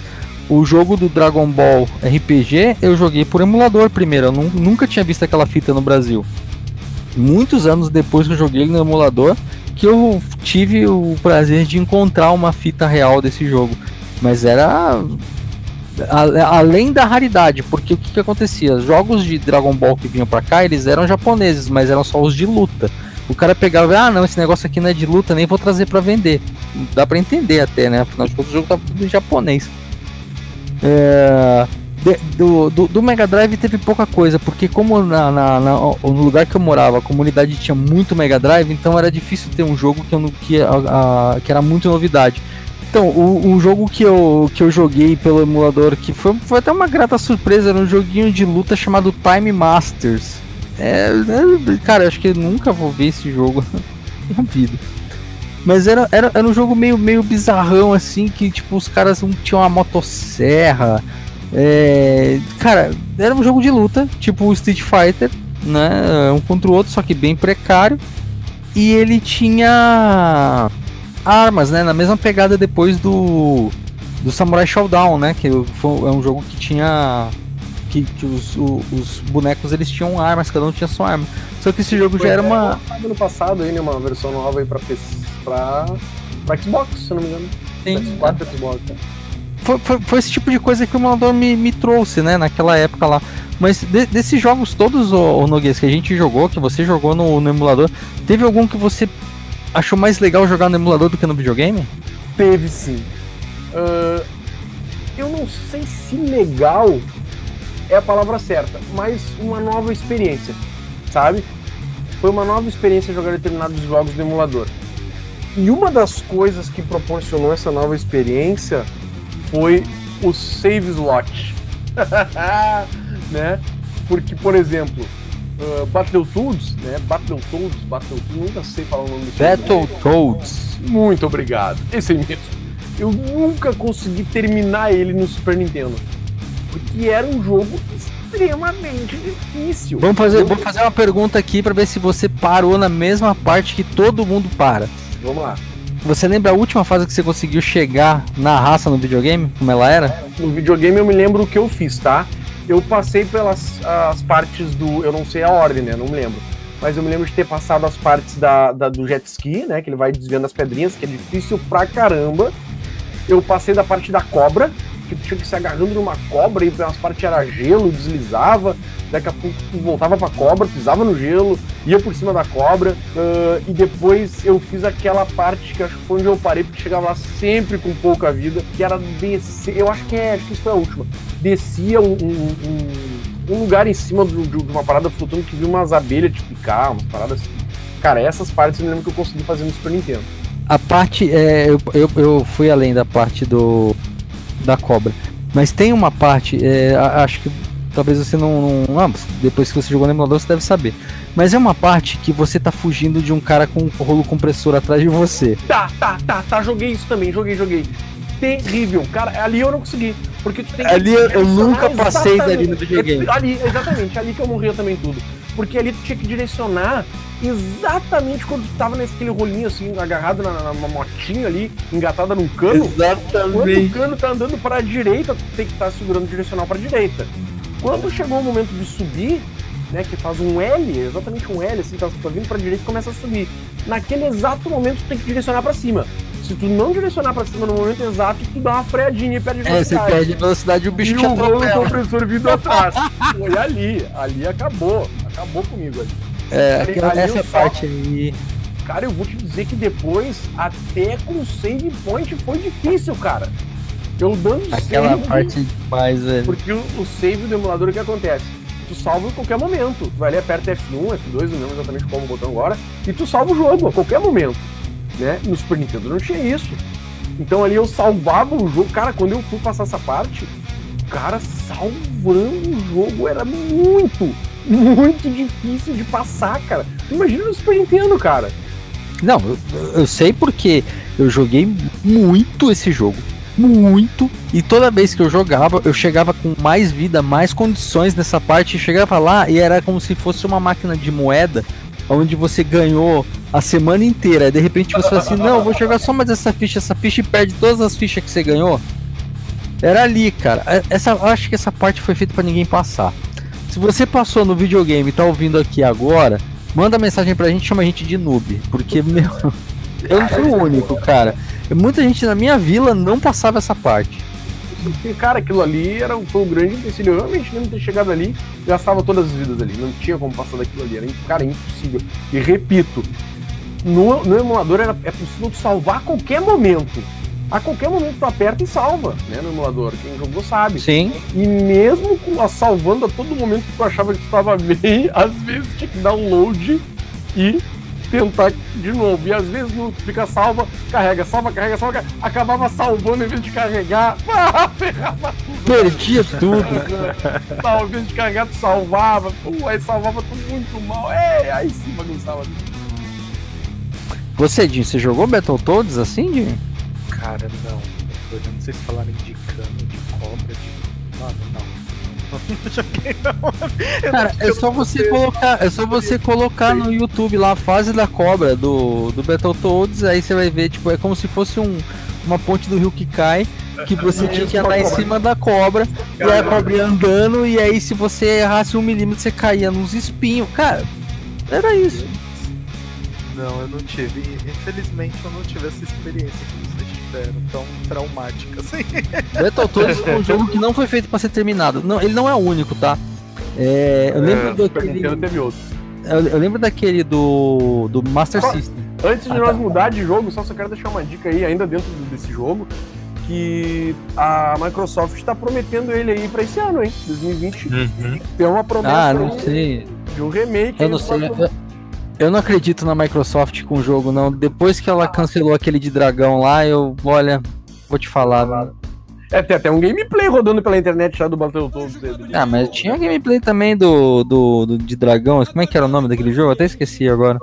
O jogo do Dragon Ball RPG eu joguei por emulador primeiro, eu nunca tinha visto aquela fita no Brasil. Muitos anos depois que eu joguei ele no emulador, que eu tive o prazer de encontrar uma fita real desse jogo. Mas era além da raridade, porque o que, que acontecia? Jogos de Dragon Ball que vinham para cá, eles eram japoneses, mas eram só os de luta. O cara pegava ah, não, esse negócio aqui não é de luta, nem vou trazer para vender. Dá para entender até, né? Afinal de contas, o jogo tava tudo em japonês. É, de, do, do, do, Mega Drive teve pouca coisa, porque como na, na, na, no lugar que eu morava a comunidade tinha muito Mega Drive, então era difícil ter um jogo que, eu, que, a, a, que era muito novidade. Então, o, o, jogo que eu, que eu joguei pelo emulador, que foi, foi até uma grata surpresa, era um joguinho de luta chamado Time Masters. É, é cara, acho que eu nunca vou ver esse jogo na vida. Mas era, era, era um jogo meio, meio bizarrão, assim, que tipo, os caras tinham uma motosserra. É, cara, era um jogo de luta, tipo Street Fighter, né? Um contra o outro, só que bem precário. E ele tinha armas, né? Na mesma pegada depois do, do Samurai Showdown, né? Que foi, é um jogo que tinha. Que, que os, o, os bonecos eles tinham armas, cada um tinha sua arma. Só que esse jogo já era uma. Ano passado aí, né? Uma versão nova aí pra, pra, pra Xbox, se não me engano. Sim. PS4 é. Xbox, né? Foi, foi, foi, esse tipo de coisa que o emulador me, me trouxe, né, naquela época lá. Mas de, desses jogos todos, o, o que a gente jogou, que você jogou no, no emulador, teve algum que você achou mais legal jogar no emulador do que no videogame? Teve sim. Uh, eu não sei se legal é a palavra certa, mas uma nova experiência, sabe? Foi uma nova experiência jogar determinados jogos no emulador. E uma das coisas que proporcionou essa nova experiência foi o Save Slot. né? Porque, por exemplo, uh, Battletoads, né? Battletoads, Battletoads, nunca sei falar o nome desse Battletoads. Muito obrigado. Esse aí mesmo. Eu nunca consegui terminar ele no Super Nintendo. Porque era um jogo extremamente difícil. Vamos fazer, eu... vamos fazer uma pergunta aqui para ver se você parou na mesma parte que todo mundo para. Vamos lá. Você lembra a última fase que você conseguiu chegar na raça no videogame? Como ela era? No videogame eu me lembro o que eu fiz, tá? eu passei pelas as partes do. Eu não sei a ordem, né? Não me lembro. Mas eu me lembro de ter passado as partes da, da, do jet ski, né? Que ele vai desviando as pedrinhas, que é difícil pra caramba. Eu passei da parte da cobra, que tinha que se agarrando numa cobra e umas partes era gelo, deslizava, daqui a pouco voltava pra cobra, pisava no gelo, ia por cima da cobra, uh, e depois eu fiz aquela parte que acho que foi onde eu parei, porque chegava lá sempre com pouca vida, que era descer, eu acho que é, acho que isso foi a última, descia um, um, um, um lugar em cima do, de uma parada flutuando que viu umas abelhas te picar, umas paradas assim. Cara, essas partes eu lembro que eu consegui fazer no Super Nintendo. A parte, é, eu, eu, eu fui além da parte do da cobra. Mas tem uma parte, é, acho que talvez você não, não ah, depois que você jogou no emulador você deve saber. Mas é uma parte que você tá fugindo de um cara com um rolo compressor atrás de você. Tá, tá, tá, tá, joguei isso também, joguei, joguei. Terrível, cara, ali eu não consegui. Porque tu tem que. Ali eu, eu nunca passei dali no videogame. Ali, exatamente, ali que eu morria também tudo. Porque ali tu tinha que direcionar exatamente quando tu tava naquele rolinho assim, agarrado na, numa motinha ali, engatada num cano. Exatamente. Quando o cano tá andando para a direita, tu tem que estar tá segurando o direcional para a direita. Quando chegou o momento de subir, né, que faz um L, exatamente um L, assim, tá, tá vindo para a direita e começa a subir. Naquele exato momento tu tem que direcionar para cima. Se tu não direcionar para cima no momento exato, tu dá uma freadinha e perde velocidade. É, você perde velocidade e o bicho e te o rolo compressor vindo atrás. Foi ali, ali acabou, acabou comigo ali. É, aquela, essa parte aí. Cara, eu vou te dizer que depois, até com save point, foi difícil, cara. Eu dando Aquela save. parte demais, velho. Porque o, o save do emulador, o que acontece? Tu salva em qualquer momento. Tu vai ali, aperta F1, F2, não lembro exatamente qual o botão agora, e tu salva o jogo a qualquer momento. Né? No Super Nintendo não tinha isso. Então ali eu salvava o jogo. Cara, quando eu fui passar essa parte, cara, salvando o jogo era muito, muito difícil de passar, cara. Imagina no Super Nintendo, cara. Não, eu, eu sei porque eu joguei muito esse jogo. Muito. E toda vez que eu jogava, eu chegava com mais vida, mais condições nessa parte. Chegava lá e era como se fosse uma máquina de moeda, onde você ganhou a semana inteira. De repente você fala assim: Não, vou jogar só mais essa ficha, essa ficha e perde todas as fichas que você ganhou. Era ali, cara. É, essa, eu acho que essa parte foi feita para ninguém passar. Se você passou no videogame e tá ouvindo aqui agora, manda mensagem pra gente, chama a gente de noob. Porque, meu, eu não fui o único, cara. Muita gente na minha vila não passava essa parte. Porque, cara, aquilo ali era, foi um grande empecilho. Eu realmente lembro ter chegado ali, gastava todas as vidas ali. Não tinha como passar daquilo ali. Era, cara, impossível. E repito, no, no emulador era, é possível salvar a qualquer momento. A qualquer momento tu aperta e salva, né, no emulador. Quem jogou sabe. Sim. E mesmo com a salvando a todo momento que tu achava que tu estava bem, às vezes tinha que dar um load e tentar de novo. E às vezes não fica salva, carrega, salva, carrega, salva, carrega. acabava salvando em vez de carregar. Ah, ferrava tudo. Perdia tudo. Não, em vez de carregar, tu salvava. Pô, aí salvava tudo muito mal. É, aí sim bagunçava. Você, Dinho, você jogou Battletoads assim, Dinho? Cara, não. Eu não sei se falaram de cano, de cobra, de. Mano, não. Não joguei não. Cara, é só você colocar, é só você colocar no YouTube lá a fase da cobra do, do Battletoads, aí você vai ver, tipo, é como se fosse um, uma ponte do rio que cai, que você tinha que andar em cima da cobra, e aí a cobra ia andando, e aí se você errasse um milímetro, você caía nos espinhos. Cara, era isso. Não, eu não tive. Infelizmente eu não tive essa experiência que vocês tiveram, tão traumática assim. Battletoads é um jogo que não foi feito pra ser terminado. Não, ele não é o único, tá? É, eu lembro Super daquele. Nintendo teve outro. Eu, eu lembro daquele do, do Master System. Antes de Ah, nós tá. mudar de jogo, só só quero deixar uma dica aí, ainda dentro desse jogo, que a Microsoft está prometendo ele aí pra esse ano, hein? 2020. Tem uma promessa Ah, aí não sei. de um remake. Eu não do sei. Eu, eu não acredito na Microsoft com o jogo, não. Depois que ela cancelou aquele de dragão lá, eu. Olha, vou te falar. É, tem até um gameplay rodando pela internet já do Battletoads. Ah, mas tinha gameplay também do, do, do- de dragão. Como é que era o nome daquele jogo? Eu até esqueci agora.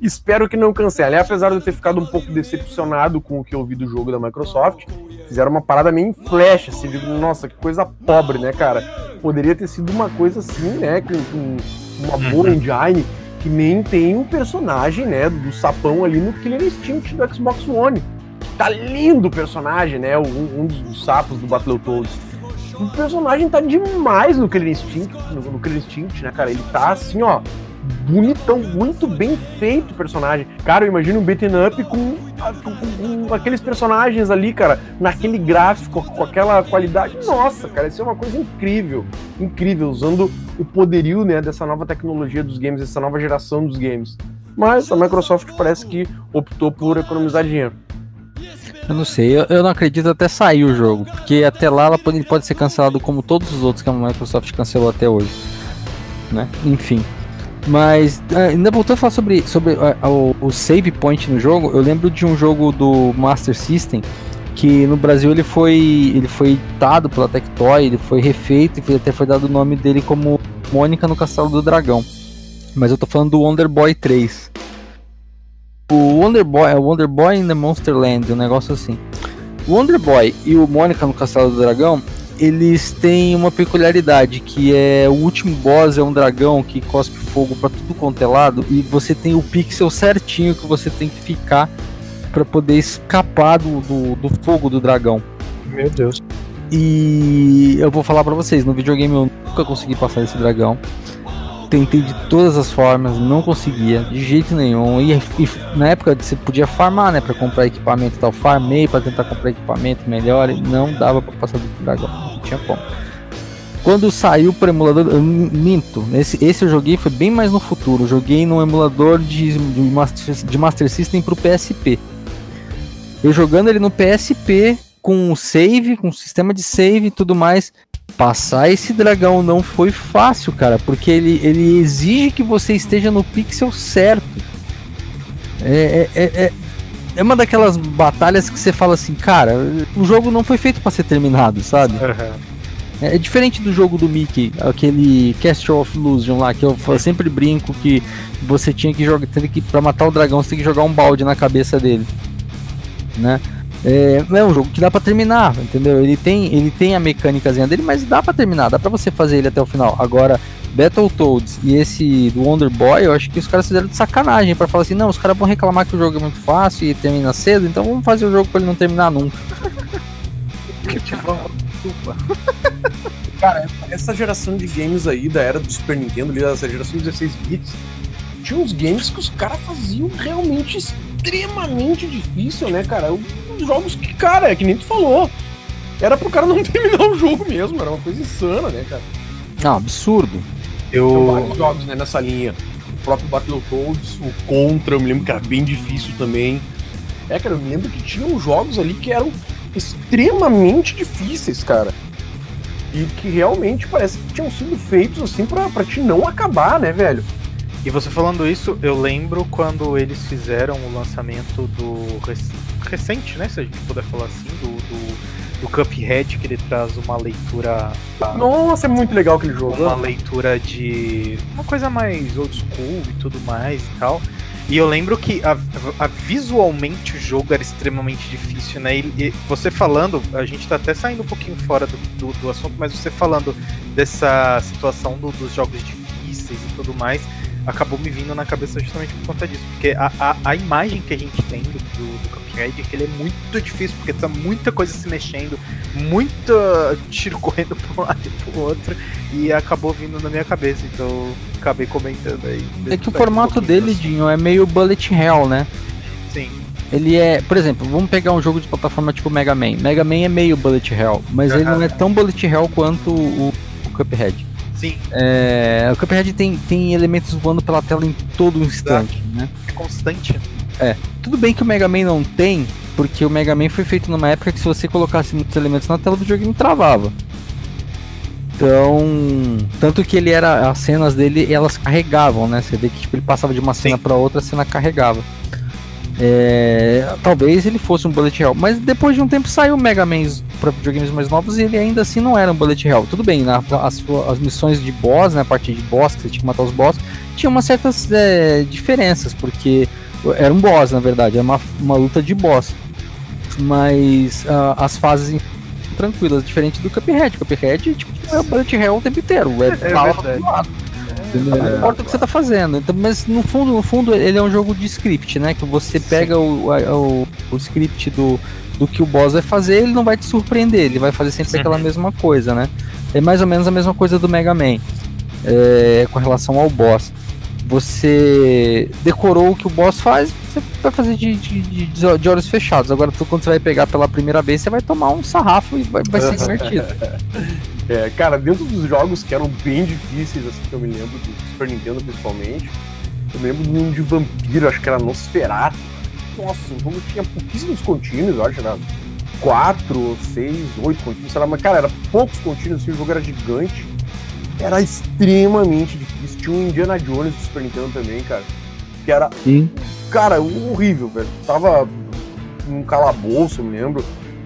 Espero que não cancele. Apesar de eu ter ficado um pouco decepcionado com o que eu vi do jogo da Microsoft, fizeram uma parada meio em flash, assim, digo, nossa, que coisa pobre, né, cara? Poderia ter sido uma coisa assim, né, com, com uma boa engine, que nem tem um personagem, né, do sapão ali no Killer Instinct do Xbox One. Tá lindo o personagem, né, um, um dos, dos sapos do Battletoads. O personagem tá demais no Killer Instinct, no, no Killer Instinct, né, cara? Ele tá assim, ó, bonitão, muito bem feito o personagem. Cara, eu imagino um beaten up com, com- com- aqueles personagens ali, cara, naquele gráfico, com aquela qualidade. Nossa, cara, isso é uma coisa incrível. Incrível, usando o poderio, né, dessa nova tecnologia dos games, dessa nova geração dos games. Mas a Microsoft parece que optou por economizar dinheiro. Eu não sei, eu, eu não acredito até sair o jogo. Porque até lá ela pode, pode ser cancelado como todos os outros que a Microsoft cancelou até hoje. Né? Enfim. Mas ah, ainda voltando a falar sobre, sobre ah, o, o save point no jogo, eu lembro de um jogo do Master System que no Brasil ele foi ele foi dado pela Tectoy, ele foi refeito e até foi dado o nome dele como Mônica no Castelo do Dragão. Mas eu tô falando do Wonder Boy 3. O Wonder Boy é o Wonder Boy in the Monster Land, um negócio assim. O Wonder Boy e o Mônica no Castelo do Dragão, eles têm uma peculiaridade que é o último boss é um dragão que cospe fogo pra tudo quanto é lado e você tem o pixel certinho que você tem que ficar pra poder escapar do, do, do fogo do dragão. Meu Deus. E eu vou falar pra vocês, no videogame eu nunca consegui passar esse dragão. Tentei de todas as formas, não conseguia, de jeito nenhum. E, e na época você podia farmar, né, Pra comprar equipamento e tal. Farmei pra tentar comprar equipamento melhor e não dava pra passar do dragão, tinha como. Quando saiu pro emulador, minto. Esse, esse eu joguei foi bem mais no futuro. Joguei no emulador de, de, Master, de Master System pro PSP. Eu jogando ele no PSP com save, com sistema de save e tudo mais. Passar esse dragão não foi fácil, cara, porque ele, ele exige que você esteja no pixel certo. É, é, é, é- uma daquelas batalhas que você fala assim, cara, o jogo não foi feito para ser terminado, sabe? É, é diferente do jogo do Mickey, aquele Cast of Illusion lá, que eu, sempre brinco que você tinha que jogar, teve que para matar o dragão, você tem que jogar um balde na cabeça dele, né? É, é um jogo que dá pra terminar, entendeu? Ele tem, ele tem a mecânicazinha dele, mas dá pra terminar, dá pra você fazer ele até o final. Agora, Battletoads e esse do Wonder Boy, eu acho que os caras fizeram de sacanagem pra falar assim, não, os caras vão reclamar que o jogo é muito fácil e termina cedo, então vamos fazer o jogo pra ele não terminar nunca. Cara, essa geração de games aí da era do Super Nintendo, ali, essa geração de 16 bits, tinha uns games que os caras faziam realmente extremamente difícil, né, cara? Uns jogos que, cara, é que nem tu falou. era pro cara não terminar o jogo mesmo, era uma coisa insana, né, cara? Não, absurdo. Eu... Tem vários jogos né, nessa linha. O próprio Battletoads, o Contra, eu me lembro que era bem difícil também. É, cara, eu me lembro que tinham jogos ali que eram extremamente difíceis, cara. E que realmente parece que tinham sido feitos assim pra, pra te não acabar, né, velho? E você falando isso, eu lembro quando eles fizeram o lançamento do recente, né? Se a gente puder falar assim, do, do, do Cuphead, que ele traz uma leitura. Nossa, é muito legal aquele jogo. Uma leitura de. uma coisa mais old school e tudo mais e tal. E eu lembro que a, a, visualmente o jogo era extremamente difícil, né? E, e, você falando, a gente tá até saindo um pouquinho fora do, do, do assunto, mas você falando dessa situação do, dos jogos difíceis e tudo mais, acabou me vindo na cabeça justamente por conta disso. Porque a, a, a imagem que a gente tem do, do, que ele é muito difícil, porque tá muita coisa se mexendo, muito tiro correndo pra um lado e pro outro, e acabou vindo na minha cabeça, então acabei comentando aí. É que o formato um dele, assim. Dinho, é meio bullet hell, né? Sim. Ele é, por exemplo, vamos pegar um jogo de plataforma tipo Mega Man. Mega Man é meio bullet hell, mas ele não é tão bullet hell quanto o, o Cuphead. Sim. É, o Cuphead tem, tem elementos voando pela tela em todo instante, Exato. né? É constante. É. Tudo bem que o Mega Man não tem, porque o Mega Man foi feito numa época que se você colocasse muitos elementos na tela, o videogame travava. Então, tanto que ele era as cenas dele, elas carregavam, né? Você vê que tipo, ele passava de uma cena para outra, a cena carregava. É, talvez ele fosse um bullet hell, mas depois de um tempo saiu o Mega Man para videogames mais novos e ele ainda assim não era um bullet hell. Tudo bem, na, as, as missões de boss, né, a partir de boss, que você tinha que matar os boss, tinha umas certas é, diferenças, porque era um boss, na verdade, era uma, uma luta de boss. Mas uh, as fases tranquilas, diferente do Cuphead. Cuphead, tipo, é bullet hell o tempo inteiro. É, é bala lado. Não importa o que você tá fazendo. Então, mas no fundo, no fundo, ele é um jogo de script, né? Que você pega o, o, o, script do, do que o boss vai fazer, ele não vai te surpreender, ele vai fazer sempre aquela mesma coisa, né? É mais ou menos a mesma coisa do Mega Man é, com relação ao boss. Você decorou o que o boss faz, você vai fazer de, de, de, de olhos fechados. Agora, quando você vai pegar pela primeira vez, você vai tomar um sarrafo e vai, vai ser divertido. É, cara, dentro dos jogos que eram bem difíceis, assim, que eu me lembro, do Super Nintendo principalmente, eu me lembro de um de vampiro, acho que era Nosferatu. Nossa, o jogo tinha pouquíssimos contínuos, acho, era quatro, seis, oito contínuos, sei lá, mas, cara, era poucos contínuos, assim, o jogo era gigante, era extremamente difícil. Tinha um Indiana Jones do Super Nintendo também, cara, que era, Sim. cara, horrível, velho. Tava num calabouço, eu me lembro,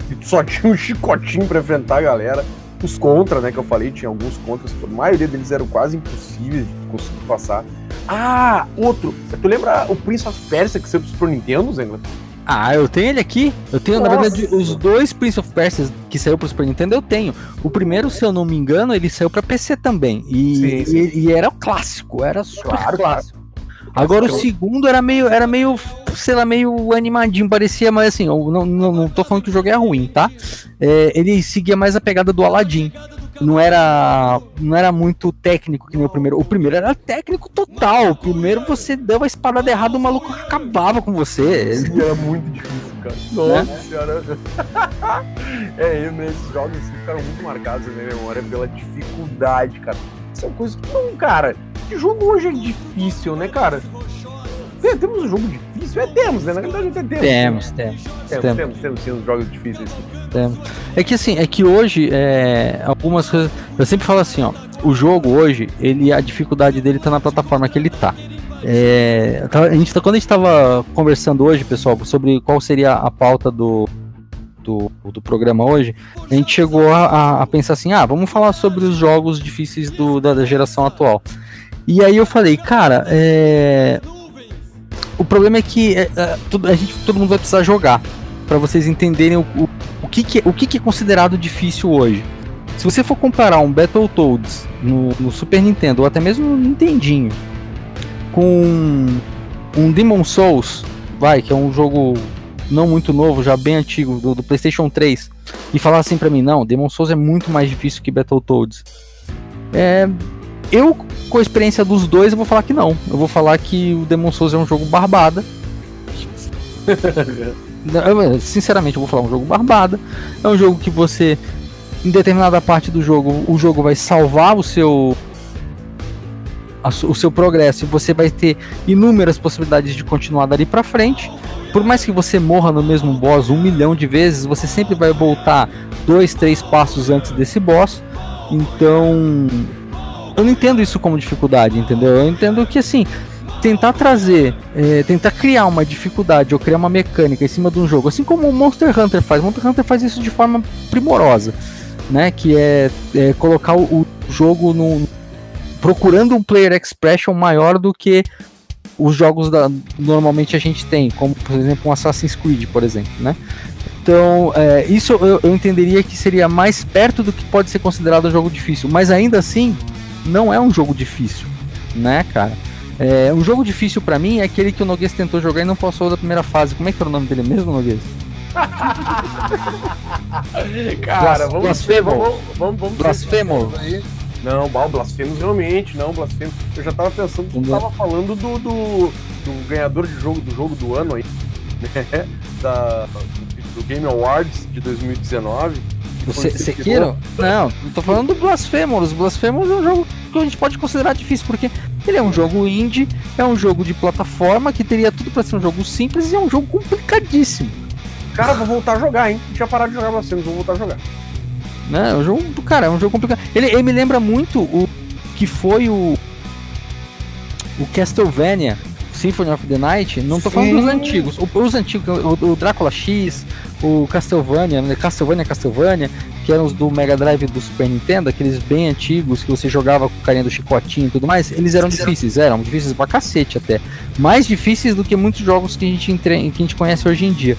e só tinha um chicotinho pra enfrentar a galera os contra, né, que eu falei, tinha alguns contras, a maioria deles eram quase impossíveis de conseguir passar. Ah, outro. Tu lembra o Prince of Persia que saiu pro Super Nintendo, Zengler? Ah, eu tenho ele aqui. Eu tenho, Nossa. na verdade, os dois Prince of Persia que saiu pro Super Nintendo, eu tenho. O primeiro, se eu não me engano, ele saiu para PC também. E, sim, sim. E, e, era clássico, era super claro, clássico. Claro. Agora o segundo era meio, era meio, sei lá, meio animadinho, parecia, mas assim, eu não, não, não tô falando que o jogo é ruim, tá? É, ele seguia mais a pegada do Aladdin. Não era, não era muito técnico que nem o primeiro. O primeiro era técnico total. O primeiro você deu a espada errada, o maluco acabava com você. Sim, era muito difícil, cara. Nossa né? senhora. é, né, esses jogos assim, ficaram muito marcados na minha memória pela dificuldade, cara. São coisas que não, cara que jogo hoje é difícil, né, cara? Temos um jogo difícil? É, temos, né? Na verdade, até temos. Temos, temos. Temos, temos, temos, temos, temos jogos difíceis. Temos. É que assim, é que hoje, é, algumas coisas. Eu sempre falo assim, ó. O jogo hoje, ele, a dificuldade dele tá na plataforma que ele tá. É, a gente, tá, quando a gente tava conversando hoje, pessoal, sobre qual seria a pauta do, do, do programa hoje, a gente chegou a, a, pensar assim: ah, vamos falar sobre os jogos difíceis do, da, da geração atual. E aí eu falei, cara, é... o problema é que é, é, a gente, todo mundo vai precisar jogar para vocês entenderem o, o, o, que, que, o que, que é considerado difícil hoje. Se você for comparar um Battletoads no, no Super Nintendo ou até mesmo no Nintendinho com um Demon Souls, vai, que é um jogo não muito novo, já bem antigo, do, do PlayStation 3, e falar assim para mim, não, Demon Souls é muito mais difícil que Battletoads. É, eu, com a experiência dos dois, eu vou falar que não. Eu vou falar que o Demon Souls é um jogo barbada. sinceramente, eu vou falar um jogo barbada. É um jogo que você, em determinada parte do jogo, o jogo vai salvar o seu o seu progresso e você vai ter inúmeras possibilidades de continuar dali para frente. Por mais que você morra no mesmo boss um milhão de vezes, você sempre vai voltar dois, três passos antes desse boss. Então, eu não entendo isso como dificuldade, entendeu? Eu entendo que assim, tentar trazer, é, tentar criar uma dificuldade ou criar uma mecânica em cima de um jogo, assim como o Monster Hunter faz. Monster Hunter faz isso de forma primorosa, né? Que é, é colocar o, o, jogo no procurando um player expression maior do que os jogos da normalmente a gente tem, como por exemplo um Assassin's Creed, por exemplo, né? Então, é, isso eu, eu entenderia que seria mais perto do que pode ser considerado um jogo difícil, mas ainda assim não é um jogo difícil, né, cara? É, um jogo difícil para mim é aquele que o Noguês tentou jogar e não passou da primeira fase. Como é que era o nome dele mesmo, Noguês? Cara, vamos, Blasfemo. vamos, vamos, vamos Blasfemo. aí. Não, Blasfemos realmente, não, Blasfemos. Eu já tava pensando que tu tava falando do, do, do ganhador de jogo do jogo do ano aí, né? Da, do Game Awards de 2019. Que O foi Se Sekiro? Não, não tô falando do Blasphemous. Blasphemous é um jogo que a gente pode considerar difícil, porque ele é um jogo indie, é um jogo de plataforma que teria tudo pra ser um jogo simples e é um jogo complicadíssimo. Cara, vou voltar a jogar, hein? Tinha parado de jogar Blasphemous, vou voltar a jogar. Né? É um jogo do cara, é um jogo complicado. Ele, ele me lembra muito o que foi o o Castlevania Symphony of the Night. Não tô falando Sim. dos antigos, o- os antigos, o, o Drácula X, o Castlevania, né? Castlevania, Castlevania, que eram os do Mega Drive do Super Nintendo, aqueles bem antigos que você jogava com o carinha do chicotinho e tudo mais, eles eram difíceis, eram difíceis pra cacete até. Mais difíceis do que muitos jogos que a gente, entre... que a gente conhece hoje em dia.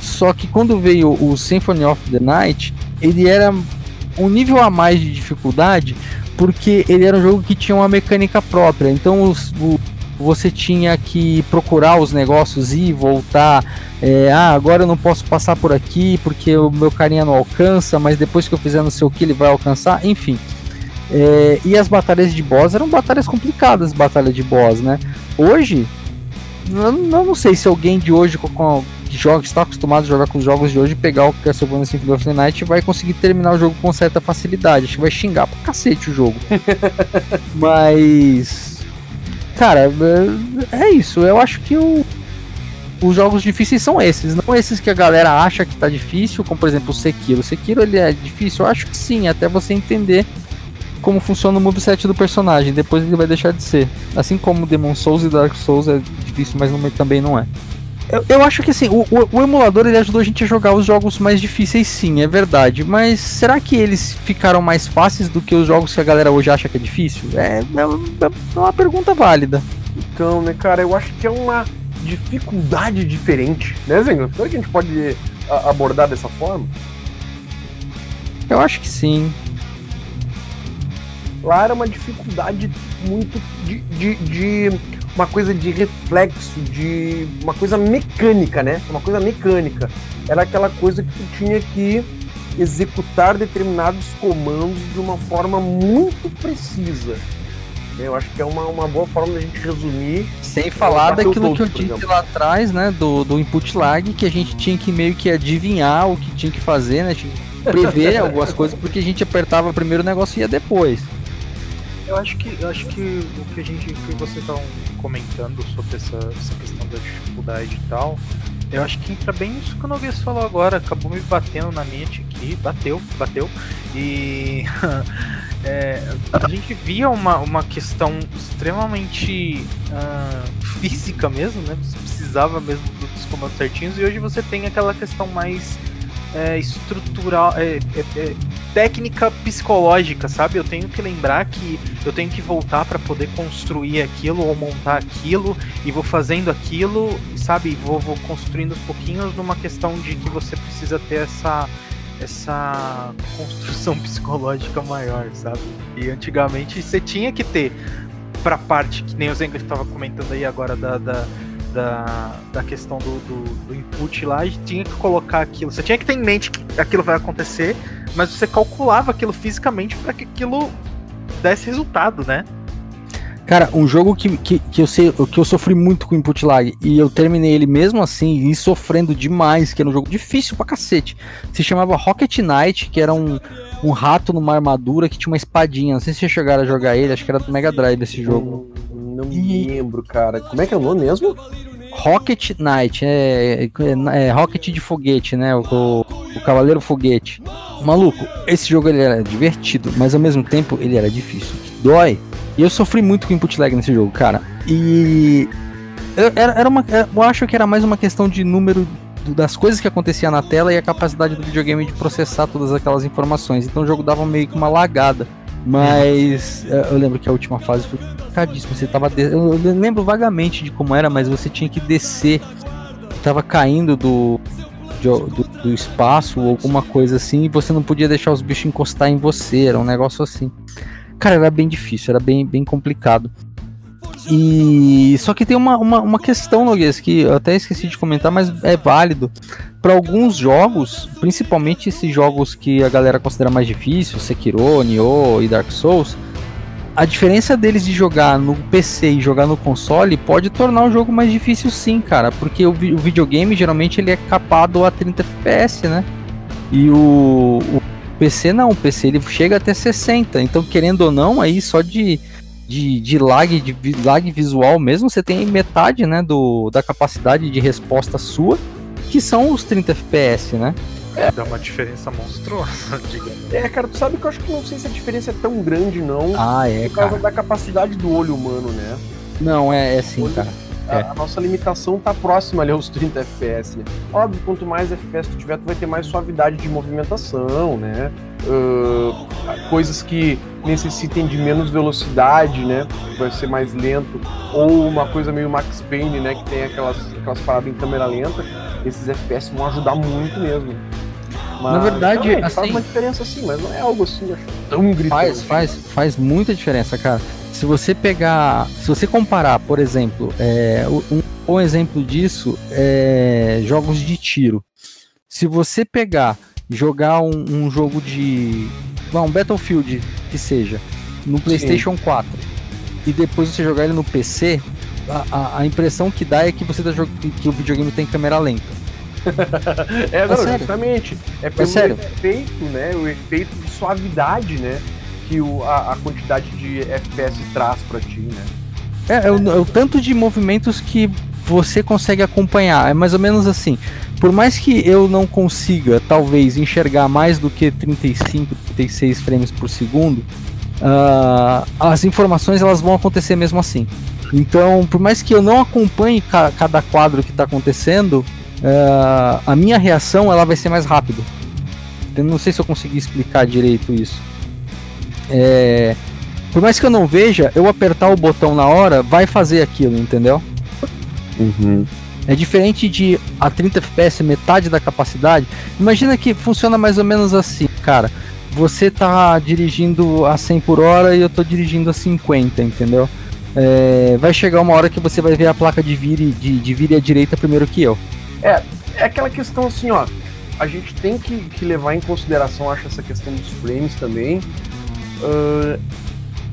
Só que quando veio o Symphony of the Night, ele era um nível a mais de dificuldade, porque ele era um jogo que tinha uma mecânica própria. Então os- o- você tinha que procurar os negócios e voltar. é, ah, agora eu não posso passar por aqui porque o meu carinha não alcança, mas depois que eu fizer não sei o que ele vai alcançar, enfim. É, e as batalhas de boss eram batalhas complicadas, batalha de boss, né? Hoje, eu não sei se alguém de hoje com, com, que joga, está acostumado a jogar com os jogos de hoje, pegar o Castlevania Symphony of the Night vai conseguir terminar o jogo com certa facilidade. Acho que vai xingar pra cacete o jogo. Mas. Cara, é- é isso. Eu acho que o, os jogos difíceis são esses, não esses que a galera acha que tá difícil, como por exemplo o Sekiro. O Sekiro ele é difícil? Eu acho que sim, até você entender como funciona o moveset do personagem. Depois ele vai deixar de ser. Assim como Demon Souls e Dark Souls é difícil, mas também não é. Eu, eu acho que assim, o, o- o emulador ele ajudou a gente a jogar os jogos mais difíceis, sim, é verdade. Mas será que eles ficaram mais fáceis do que os jogos que a galera hoje acha que é difícil? É, é uma- é uma pergunta válida. Então, né, cara, eu acho que é uma dificuldade diferente, né, Zenga? Será que a gente pode a- abordar dessa forma? Eu acho que sim. Lá era uma dificuldade muito de, de, de uma coisa de reflexo, de uma coisa mecânica, né? Uma coisa mecânica. Era aquela coisa que tu tinha que executar determinados comandos de uma forma muito precisa. Eu acho que é uma, uma boa forma da gente resumir. Sem falar daquilo que eu disse lá atrás, né? Do, do input lag, que a gente tinha que meio que adivinhar o que tinha que fazer, né? Tinha que prever algumas coisas, porque a gente apertava primeiro o negócio e ia depois. Eu acho que eu acho que o que a gente que vocês estavam comentando sobre essa, essa questão da dificuldade e tal, eu acho que entra bem isso que o Noguês falou agora, acabou me batendo na mente aqui, bateu, bateu. E é, a gente via uma, uma questão extremamente ah, física mesmo, né? Você precisava mesmo do- dos comandos certinhos, e hoje você tem aquela questão mais é, estrutural, é, é, é, técnica psicológica, sabe? Eu tenho que lembrar que eu tenho que voltar para poder construir aquilo ou montar aquilo e vou fazendo aquilo, sabe? Vou, vou construindo aos pouquinhos numa questão de que você precisa ter essa essa construção psicológica maior, sabe? E antigamente você tinha que ter pra parte que nem o Zenga estava comentando aí agora da, da da, da questão do, do, do input lá, e tinha que colocar aquilo. Você tinha que ter em mente que aquilo vai acontecer, mas você calculava aquilo fisicamente para que aquilo desse resultado, né? Cara, um jogo que, que, que, eu sei, que eu sofri muito com input lag e eu terminei ele mesmo assim e sofrendo demais, que era um jogo difícil pra cacete. Se chamava Rocket Knight, que era um, um rato numa armadura que tinha uma espadinha. Não sei se vocês chegaram a jogar ele, acho que era do Mega Drive esse jogo. Não, me lembro, cara. Como é que é o nome mesmo? Rocket Knight, é, é, é Rocket de foguete, né? O, o, o, Cavaleiro Foguete. Maluco, esse jogo ele era divertido, mas ao mesmo tempo ele era difícil. Dói. E eu sofri muito com input lag nesse jogo, cara. E. Era, era uma, eu acho que era mais uma questão de número das coisas que acontecia na tela e a capacidade do videogame de processar todas aquelas informações. Então o jogo dava meio que uma lagada. Mas é, eu lembro que a última fase foi complicadíssima. Você tava. De... Eu lembro vagamente de como era, mas você tinha que descer. Tava caindo do, do, do, espaço ou alguma coisa assim, e você não podia deixar os bichos encostar em você. Era um negócio assim. Cara, era bem difícil, era bem, bem complicado. E só que tem uma, uma, uma questão, Noguês, que eu até esqueci de comentar, mas é válido. Para alguns jogos, principalmente esses jogos que a galera considera mais difíceis, Sekiro, Nioh e Dark Souls, a diferença deles de jogar no PC e jogar no console pode tornar o jogo mais difícil sim, cara, porque o, o videogame geralmente ele é capado a 30 FPS, né? E o, o PC não, o PC ele chega até 60, então querendo ou não, aí só de de, de lag, de lag visual mesmo, você tem metade, né, do, da capacidade de resposta sua, que são os 30 FPS, né? É. Dá uma diferença monstruosa, digamos. É, cara, tu sabe que eu acho que não sei se a diferença é tão grande, não. Ah, é, Por causa cara. da capacidade do olho humano, né? Não, é, é sim, olho... cara. A, é. a, nossa limitação tá próxima ali aos 30 FPS, né? Óbvio, quanto mais FPS tu tiver, tu vai ter mais suavidade de movimentação, né? Uh, coisas que necessitem de menos velocidade, né? Vai ser mais lento. Ou uma coisa meio Max Payne, né? Que tem aquelas, aquelas paradas em câmera lenta. Esses FPS vão ajudar muito mesmo. Mas, Na verdade, assim, faz uma diferença sim, mas não é algo assim acho, tão gritante. Faz, faz, faz muita diferença, cara se você pegar, se você comparar, por exemplo, é, um, um exemplo disso é jogos de tiro. Se você pegar, jogar um, um jogo de, um Battlefield que seja, no PlayStation Sim. 4 e depois você jogar ele no PC, a, a, impressão que dá é que você tá que o videogame tem câmera lenta. é, é, não, é justamente. É pelo é efeito, né? O efeito de suavidade, né? Que o, a, a, quantidade de FPS traz para ti, né? É, é o, é o tanto de movimentos que você consegue acompanhar. É mais ou menos assim. Por mais que eu não consiga, talvez, enxergar mais do que 35, 36 frames por segundo, uh, as informações elas vão acontecer mesmo assim. Então, por mais que eu não acompanhe ca cada quadro que está acontecendo, uh, a minha reação ela vai ser mais rápida. Eu não sei se eu consegui explicar direito isso. É, por mais que eu não veja, eu apertar o botão na hora vai fazer aquilo, entendeu? Uhum. É diferente de a 30 FPS, metade da capacidade. Imagina que funciona mais ou menos assim, cara. Você tá dirigindo a 100 por hora e eu tô dirigindo a 50, entendeu? É, vai chegar uma hora que você vai ver a placa de vire, de, de vire à direita primeiro que eu. É, é aquela questão assim, ó. A gente tem que, que levar em consideração, acho, essa questão dos frames também uh,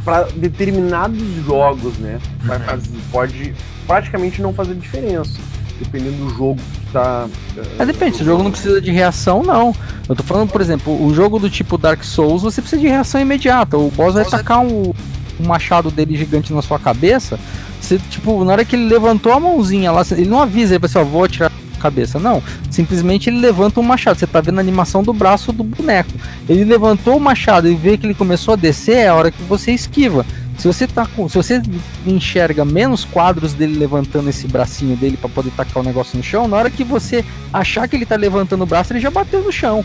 para determinados jogos, né? Vai uhum. fazer, pode praticamente não fazer diferença, dependendo do jogo que tá. Uh, é, depende, se o jogo não precisa de reação, não. Eu tô falando, por exemplo, o jogo do tipo Dark Souls, você precisa de reação imediata. O boss vai tacar um, um machado dele gigante na sua cabeça. Você, tipo, na hora que ele levantou a mãozinha lá, ele não avisa, ele vai assim, ó, vou atirar cabeça. Não, simplesmente ele levanta um machado. Você tá vendo a animação do braço do boneco. Ele levantou o machado e vê que ele começou a descer, é a hora que você esquiva. Se você tá com, se você enxerga menos quadros dele levantando esse bracinho dele para poder tacar o negócio no chão, na hora que você achar que ele tá levantando o braço, ele já bateu no chão.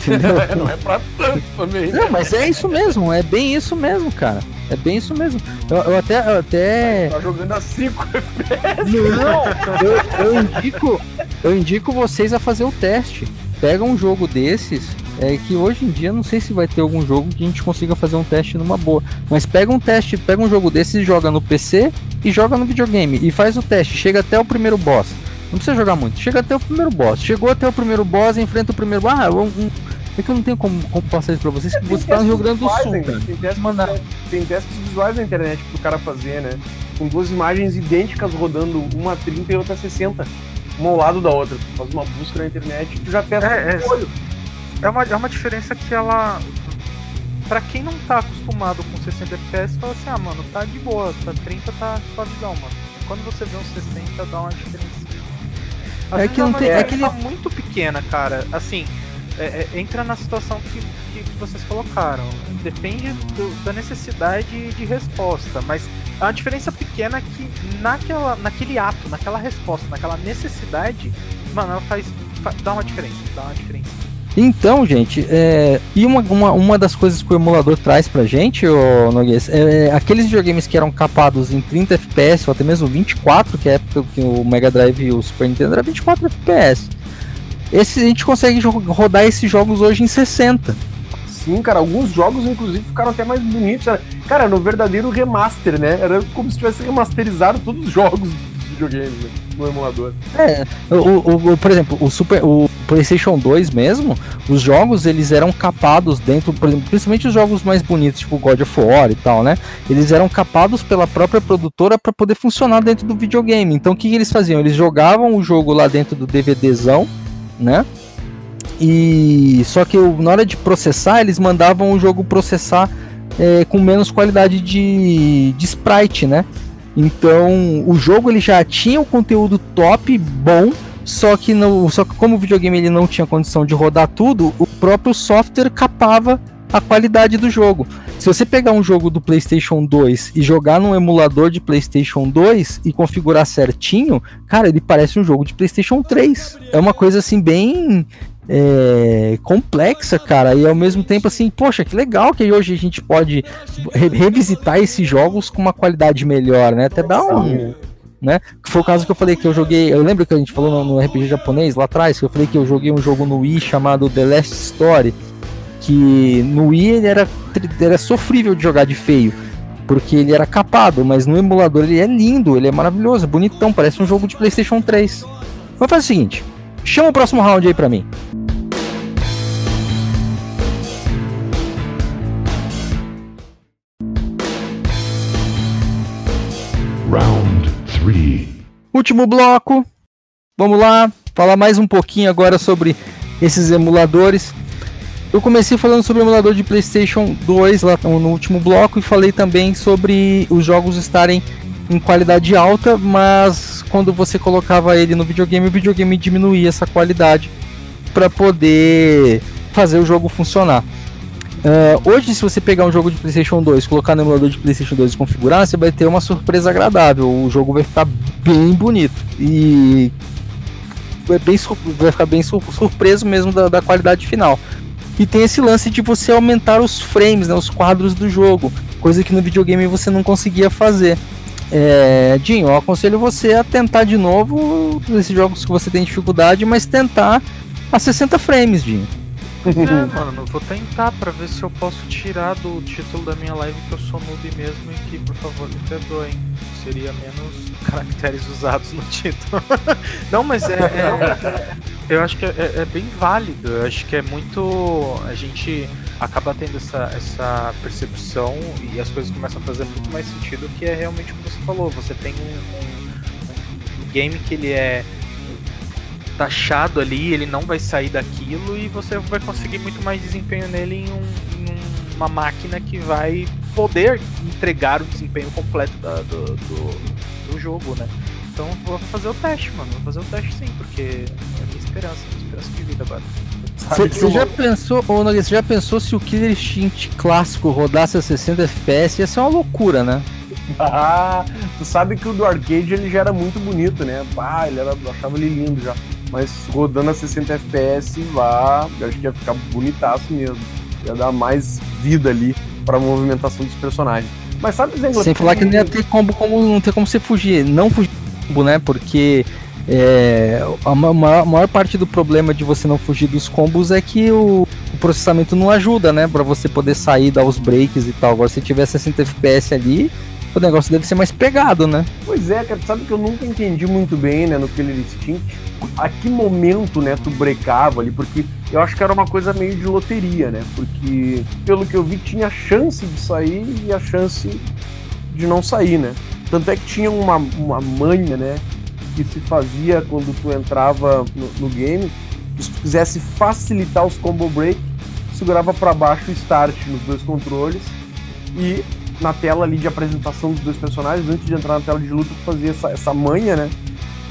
Entendeu? não é pra tanto também. Não, mas é isso mesmo, é bem isso mesmo, cara. É bem isso mesmo. Eu, eu até. Eu até... Tá jogando a 5 FPS. Não, eu, eu, indico, eu indico vocês a fazer o teste. Pega um jogo desses. É que hoje em dia não sei se vai ter algum jogo que a gente consiga fazer um teste numa boa. Mas pega um teste, pega um jogo desses e joga no PC e joga no videogame. E faz o teste. Chega até o primeiro boss. Não precisa jogar muito. Chega até o primeiro boss. Chegou até o primeiro boss, enfrenta o primeiro. Ah, um, um É que eu não tenho como, como passar isso pra vocês, que você tá no Rio Grande do Sul, Tem, cara. tem, testes, Mandar. tem testes visuais na internet pro cara fazer, né? Com duas imagens idênticas rodando, uma a 30 e outra a 60. Uma ao lado da outra. Tu faz uma busca na internet e tu já testa É, é, o olho. É uma, é uma diferença que ela. Pra quem não tá acostumado com 60 FPS, fala assim, ah mano, tá de boa, tá 30 tá suavizão, mano. Quando você vê uns 60 dá uma diferença. É vezes que não uma tem- é diferença muito pequena, cara. Assim, é- é- entra na situação que, que, que vocês colocaram. Depende do- da necessidade de resposta, mas é uma diferença pequena que naquela, naquele ato, naquela resposta, naquela necessidade, mano, ela faz, fa- dá uma diferença, dá uma diferença. Então, gente, é, e uma, uma, uma das coisas que o emulador traz pra gente, ô Noguês, é aqueles videogames que eram capados em 30 FPS ou até mesmo 24, que é a época que o Mega Drive e o Super Nintendo era 24 FPS. Esse, a gente consegue rodar esses jogos hoje em 60. Sim, cara, alguns jogos, inclusive, ficaram até mais bonitos. Era- Cara, no verdadeiro remaster, né? Era como se tivesse remasterizado todos os jogos dos videogames né? no emulador. É, o, o- o- por exemplo, o Super, o PlayStation 2 mesmo, os jogos eles eram capados dentro, principalmente os jogos mais bonitos, tipo God of War e tal, né? Eles eram capados pela própria produtora para poder funcionar dentro do videogame. Então o que, que eles faziam? Eles jogavam o jogo lá dentro do DVDzão, né? E só que o- na hora de processar, eles mandavam o jogo processar é, com menos qualidade de, de sprite, né? Então, o jogo ele já tinha um conteúdo top, bom, só que, no, só que como o videogame ele não tinha condição de rodar tudo, o próprio software capava a qualidade do jogo. Se você pegar um jogo do PlayStation 2 e jogar num emulador de PlayStation 2 e configurar certinho, cara, ele parece um jogo de PlayStation 3. É uma coisa assim bem é, complexa, cara, e ao mesmo tempo assim, poxa, que legal que hoje a gente pode re- revisitar esses jogos com uma qualidade melhor, né? Até dá um, né? Que foi o caso que eu falei que eu joguei. Eu lembro que a gente falou no, RPG japonês lá atrás, que eu falei que eu joguei um jogo no Wii chamado The Last Story. Que no Wii ele era, era sofrível de jogar de feio. Porque ele era capado, mas no emulador ele é lindo, ele é maravilhoso, bonitão, parece um jogo de PlayStation 3. Vamos fazer o seguinte: chama o próximo round aí pra mim. Último bloco. Vamos lá, falar mais um pouquinho agora sobre esses emuladores. Eu comecei falando sobre o emulador de PlayStation 2 lá no último bloco e falei também sobre os jogos estarem em qualidade alta, mas quando você colocava ele no videogame, o videogame diminuía essa qualidade para poder fazer o jogo funcionar. Ah, hoje, se você pegar um jogo de PlayStation 2, colocar no emulador de PlayStation 2 e configurar, você vai ter uma surpresa agradável. O jogo vai ficar bem bonito e vai, bem vai ficar bem sur- surpreso mesmo da, da qualidade final. E tem esse lance de você aumentar os frames, né, os quadros do jogo, coisa que no videogame você não conseguia fazer. É, Dinho, eu aconselho você a tentar de novo esses jogos que você tem dificuldade, mas tentar a 60 frames, Dinho. É, mano, eu vou tentar pra ver se eu posso tirar do título da minha live que eu sou noob mesmo e que, por favor, me perdoem. Seria menos caracteres usados no título. Não, mas é. é- eu acho que é, é- é bem válido. Eu acho que é muito. A gente acaba tendo essa, essa percepção e as coisas começam a fazer muito mais sentido que é realmente o que você falou. Você tem um, um- um game que ele é taxado ali, ele não vai sair daquilo e você vai conseguir muito mais desempenho nele em, um- em um- uma máquina que vai poder entregar o desempenho completo da- do, do, do jogo, né? Então vou fazer o teste, mano. Vou fazer o teste sim, porque é a minha esperança, minha esperança de vida agora. Você o- já pensou, ô Nogueira, você já pensou se o Killer Instinct clássico rodasse a 60 FPS? Ia ser uma loucura, né? Ah, tu sabe que o do arcade ele já era muito bonito, né? Ah, ele era, eu achava ele lindo já. Mas rodando a 60 FPS, vá, eu acho que ia ficar bonitaço mesmo. Ia dar mais vida ali pra movimentação dos personagens. Mas sabe negócios Sem falar que não ia ter combo como não ter como você fugir, não fugir do combo, né? Porque é, a ma- ma- maior parte do problema de você não fugir dos combos é que o, o processamento não ajuda, né? Pra você poder sair, dar os breaks e tal. Agora, se tiver 60 FPS ali, o negócio deve ser mais pegado, né? Pois é, cara, sabe que eu nunca entendi muito bem, né, no Killer Instinct, a que momento, né, tu brecava ali, porque eu acho que era uma coisa meio de loteria, né? Porque, pelo que eu vi, tinha chance de sair e a chance de não sair, né? Tanto é que tinha uma, uma manha, né? Que se fazia quando tu entrava no, no game, que se tu quisesse facilitar os combo break, segurava para baixo o start nos dois controles e na tela ali de apresentação dos dois personagens, antes de entrar na tela de luta, tu fazia essa, essa manha, né?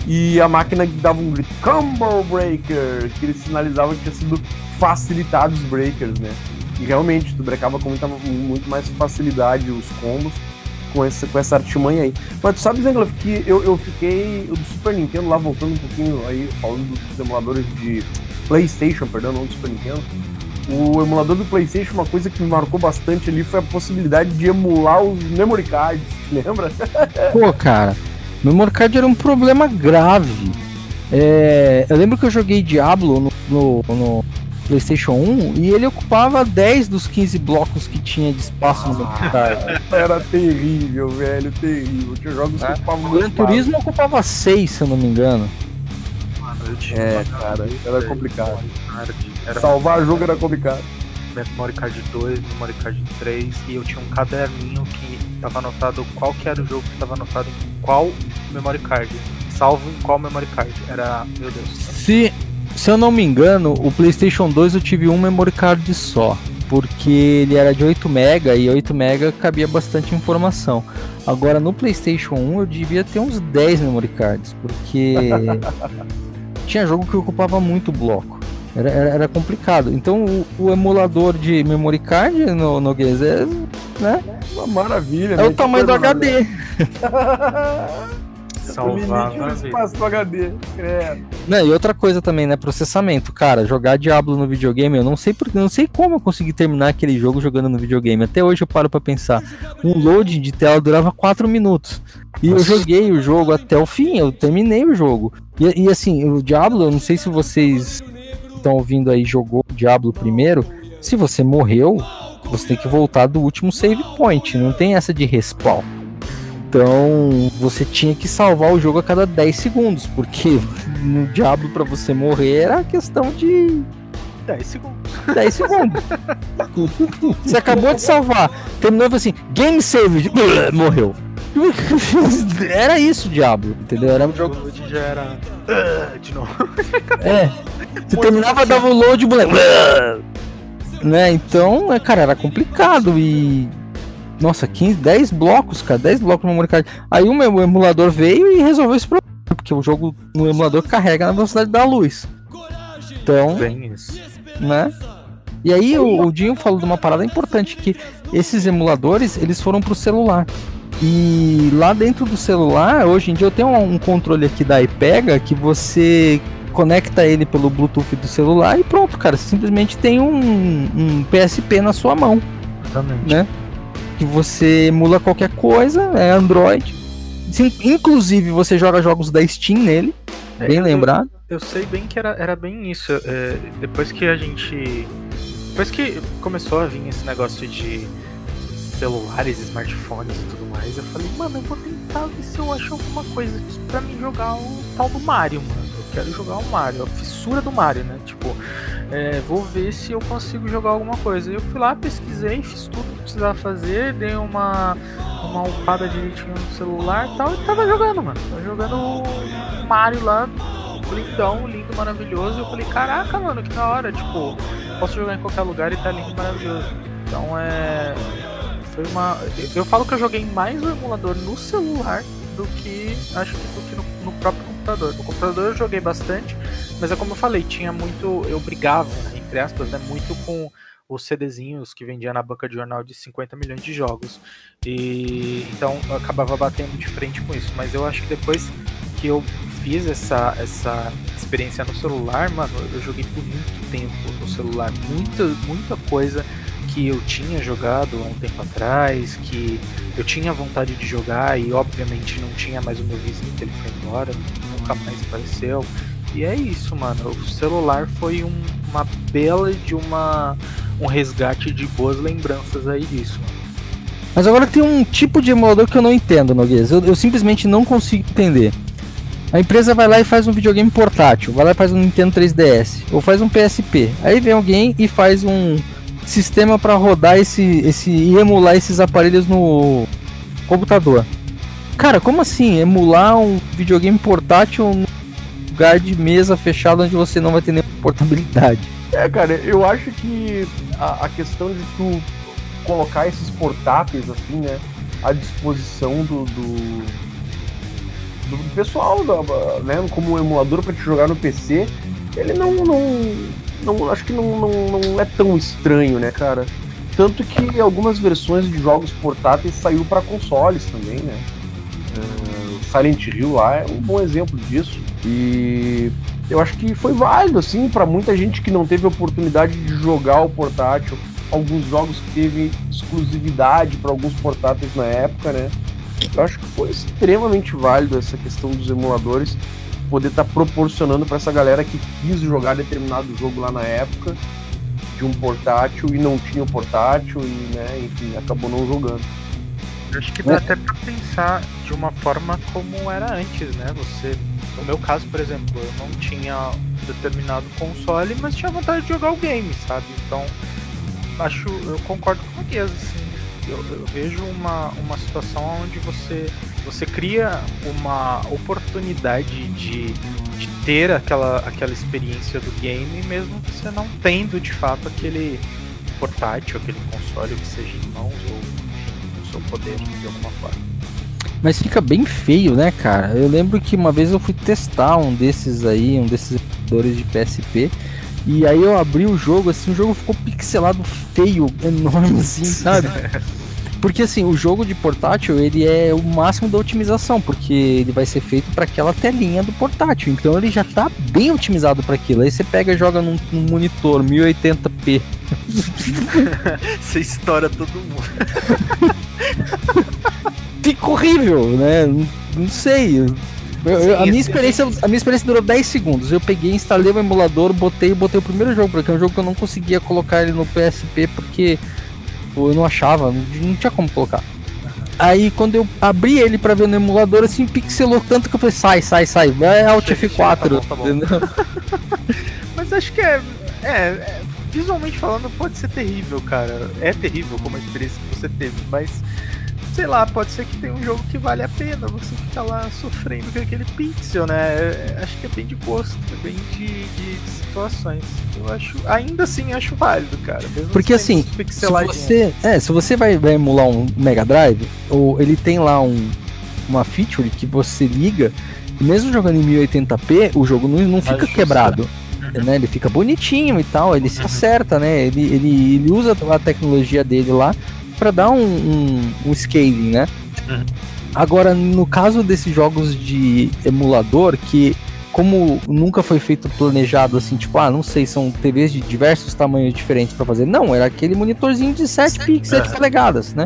E a máquina dava um grito Combo Breaker, que ele sinalizava que tinha sido facilitado os breakers, né? E realmente, tu breakava com muita, muito mais facilidade os combos com essa, com essa artimanha aí. Mas tu sabe, Zengler, que eu, eu fiquei do Super Nintendo lá, voltando um pouquinho aí, falando dos emuladores de PlayStation, perdão, não do Super Nintendo. O emulador do PlayStation, uma coisa que me marcou bastante ali foi a possibilidade de emular os memory cards, lembra? Pô, cara, memory card era um problema grave. É, eu lembro que eu joguei Diablo no, no, no, PlayStation 1 e ele ocupava 10 dos 15 blocos que tinha de espaço no memory card. Era terrível, velho, terrível. Tinha jogos que ocupavam O muito Gran Turismo ocupava 6, se eu não me engano. Mano, eu tinha É, cara, era complicado. memory card, Era Salvar jogo era complicado. Memory Card 2, Memory Card 3 e eu tinha um caderninho que tava anotado qual que era o jogo que tava anotado em qual Memory Card. Salvo em qual Memory Card. Era, meu Deus. Se, se eu não me engano, o PlayStation 2 eu tive um memory card só. Porque ele era de 8 MB e 8 MB cabia bastante informação. Agora no PlayStation 1 eu devia ter uns 10 memory cards, porque tinha jogo que ocupava muito bloco. Era, era, era complicado. Então o, o emulador de memory card no, no Gears é, né, Uma maravilha, é né? o tamanho do HD. É vida. espaço do HD. Credo. Né, e outra coisa também, né? Processamento. Cara, jogar Diablo no videogame, eu não sei porque, não sei como eu consegui terminar aquele jogo jogando no videogame. Até hoje eu paro pra pensar. Um loading de tela durava 4 minutos. E eu joguei o jogo até o fim, eu terminei o jogo. E, e, assim, o Diablo, eu não sei se vocês estão ouvindo aí, jogou o Diablo primeiro. Se você morreu, você tem que voltar do último save point. Não tem essa de respawn. Então você tinha que salvar o jogo a cada 10 segundos, porque no Diablo pra você morrer era questão de 10 segundos. 10 segundos. Você acabou de salvar, terminou assim, game save, morreu. Era isso, Diablo, entendeu? Era um O jogo. jogo já era. Ah, De novo. É. Você terminava, dava o load, moleque. Né? Então, é, cara, era complicado e. Nossa, 15, 10 blocos, cara, 10 blocos no memory card. Aí o meu emulador veio e resolveu esse problema, porque o jogo no emulador carrega na velocidade da luz. Então, Bem isso. né? E aí o, o Dinho falou de uma parada importante que esses emuladores eles foram pro celular. E lá dentro do celular, hoje em dia eu tenho um, controle aqui da iPega que você conecta ele pelo Bluetooth do celular e pronto, cara. Você simplesmente tem um, um PSP na sua mão, Exatamente. né? Que você emula qualquer coisa, é Android. Sim, Inclusive você joga jogos da Steam nele, bem eu- lembrado. Eu sei bem que era, era bem isso. é, depois que a gente. Depois que começou a vir esse negócio de celulares, smartphones e tudo mais, eu falei, mano, eu vou tentar ver se eu acho alguma coisa aqui pra mim jogar o tal do Mario, mano. Eu quero jogar o Mario, a fissura do Mario, né? Tipo, é, vou ver se eu consigo jogar alguma coisa. Eu fui lá, pesquisei, fiz tudo que precisava fazer, dei uma, uma upada direitinho no celular e tal, e tava jogando, mano. Tava jogando o Mario lá, lindão, lindo, maravilhoso. Eu falei, caraca, mano, que da hora. Tipo, posso jogar em qualquer lugar e tá lindo, maravilhoso. Então é. Foi uma. eu- falo que eu joguei mais o emulador no celular do que acho que do que no, no próprio computador. No computador eu joguei bastante, mas é como eu falei, tinha muito. Eu brigava, entre aspas, né? Muito com os CDzinhos que vendia na banca de jornal de 50 milhões de jogos. E então eu acabava batendo de frente com isso. Mas eu acho que depois que eu fiz essa, essa experiência no celular, mano, eu joguei por muito tempo no celular. Muita, muita coisa que eu tinha jogado há um tempo atrás, que eu tinha vontade de jogar e obviamente não tinha mais o meu vizinho, ele foi embora, nunca mais apareceu. E é isso, mano. O celular foi um- uma bela de uma um resgate de boas lembranças aí disso. Mano. Mas agora tem um tipo de emulador que eu não entendo, Noguês. Eu, eu simplesmente não consigo entender. A empresa vai lá e faz um videogame portátil, vai lá e faz um Nintendo 3DS, ou faz um PSP. Aí vem alguém e faz um sistema para rodar esse, esse e emular esses aparelhos no computador. Cara, como assim emular um videogame portátil num lugar de mesa fechado onde você não vai ter nenhuma portabilidade? É, cara, eu acho que a, a questão de tu colocar esses portáteis assim, né, à disposição do, do, do pessoal, né, como um emulador para te jogar no PC, ele não, não, não acho que não, não, não é tão estranho, né, cara? Tanto que algumas versões de jogos portáteis saiu para consoles também, né? Uh, Silent Hill lá é um bom exemplo disso. E eu acho que foi válido, assim, para muita gente que não teve oportunidade de jogar o portátil. Alguns jogos que teve exclusividade para alguns portáteis na época, né? Eu acho que foi extremamente válido essa questão dos emuladores poder estar tá proporcionando para essa galera que quis jogar determinado jogo lá na época de um portátil e não tinha o portátil e, né, enfim, acabou não jogando. Acho que dá até para pensar de uma forma como era antes, né? Você, no meu caso, por exemplo, eu não tinha determinado console, mas tinha vontade de jogar o game, sabe? Então, acho, eu concordo com o Guias, assim. Eu, eu, vejo uma, uma situação onde você, você cria uma oportunidade de, de ter aquela, aquela experiência do game, mesmo você não tendo de fato aquele portátil, aquele console que seja em mãos ou no seu poder de alguma forma. Mas fica bem feio, né, cara? Eu lembro que uma vez eu fui testar um desses aí, um desses emuladores de PSP. E aí eu abri o jogo, assim, o jogo ficou pixelado feio, enorme, assim, sabe? Porque assim, o jogo de portátil, ele é o máximo da otimização, porque ele vai ser feito para aquela telinha do portátil. Então ele já tá bem otimizado para aquilo. Aí você pega e joga num, num monitor 1080p. você estoura todo mundo. Fica horrível, né? Não, não sei. Eu, eu, a, minha experiência, a minha experiência durou 10 segundos. Eu peguei, instalei o emulador, botei botei o primeiro jogo, porque é um jogo que eu não conseguia colocar ele no PSP porque eu não achava, não, tinha como colocar. Aí quando eu abri ele para ver no emulador, assim, pixelou tanto que eu falei, sai, sai, sai, é Alt F4. Tá bom, tá bom. Mas acho que é, é, é, visualmente falando, pode ser terrível, cara. É terrível como a experiência que você teve, mas sei lá, pode ser que tenha um jogo que vale a pena você ficar lá sofrendo com aquele pixel, né? É, é, acho que é bem de gosto, é bem de, de, de, situações. Eu acho, ainda assim, acho válido, cara. Porque assim, se você, é, se você vai, vai, emular um Mega Drive, ou ele tem lá um, uma feature que você liga, mesmo jogando em 1080p, o jogo não, não fica quebrado. Uhum. Né, ele fica bonitinho e tal, ele se uhum. acerta, né? Ele, ele, ele usa a tecnologia dele lá para dar um, um, um, scaling, né? Uhum. Agora, no caso desses jogos de emulador, que como nunca foi feito planejado assim, tipo, ah, não sei, são TVs de diversos tamanhos diferentes para fazer. Não, era aquele monitorzinho de 7 pixels, 7 polegadas, né?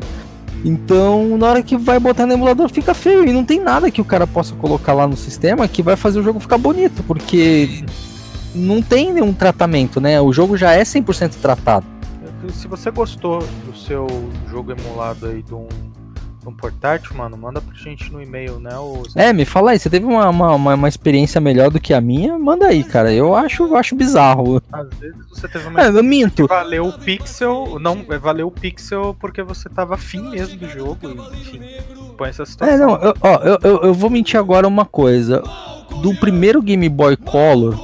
Então, na hora que vai botar no emulador, fica feio. E não tem nada que o cara possa colocar lá no sistema que vai fazer o jogo ficar bonito, porque não tem nenhum tratamento, né? O jogo já é 100% tratado se você gostou do seu jogo emulado aí de um, de um portátil, mano, manda pra gente no e-mail, né? Os... É, me fala aí, você teve uma, uma, uma, experiência melhor do que a minha? Manda aí, cara. Eu acho, eu acho bizarro. Às vezes você teve uma é, eu minto. valeu o pixel, não, é, valeu o pixel porque você tava afim mesmo do jogo, enfim. Põe essa situação. É, não, eu, ó, eu, eu, eu vou mentir agora uma coisa. Do primeiro Game Boy Color,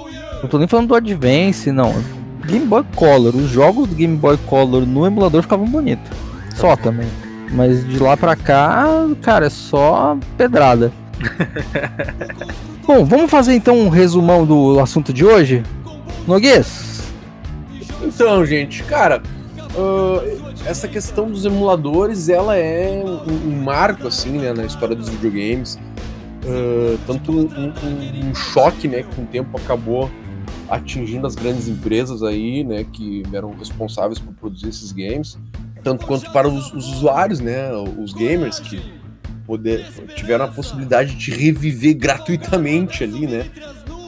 não tô nem falando do Advance, não Game Boy Color, os jogos do Game Boy Color no emulador ficavam bonitos. Só também. Mas de lá pra cá, cara, é só pedrada. Bom, vamos fazer então um resumão do assunto de hoje? Noguês? Então, gente, cara, uh, essa questão dos emuladores, ela é um, um, marco, assim, né, na história dos videogames. Uh, tanto um, um, um choque, né, que com o tempo acabou atingindo as grandes empresas aí, né, que eram responsáveis por produzir esses games, tanto quanto para os, os usuários, né, os gamers que poder, tiveram a possibilidade de reviver gratuitamente ali, né,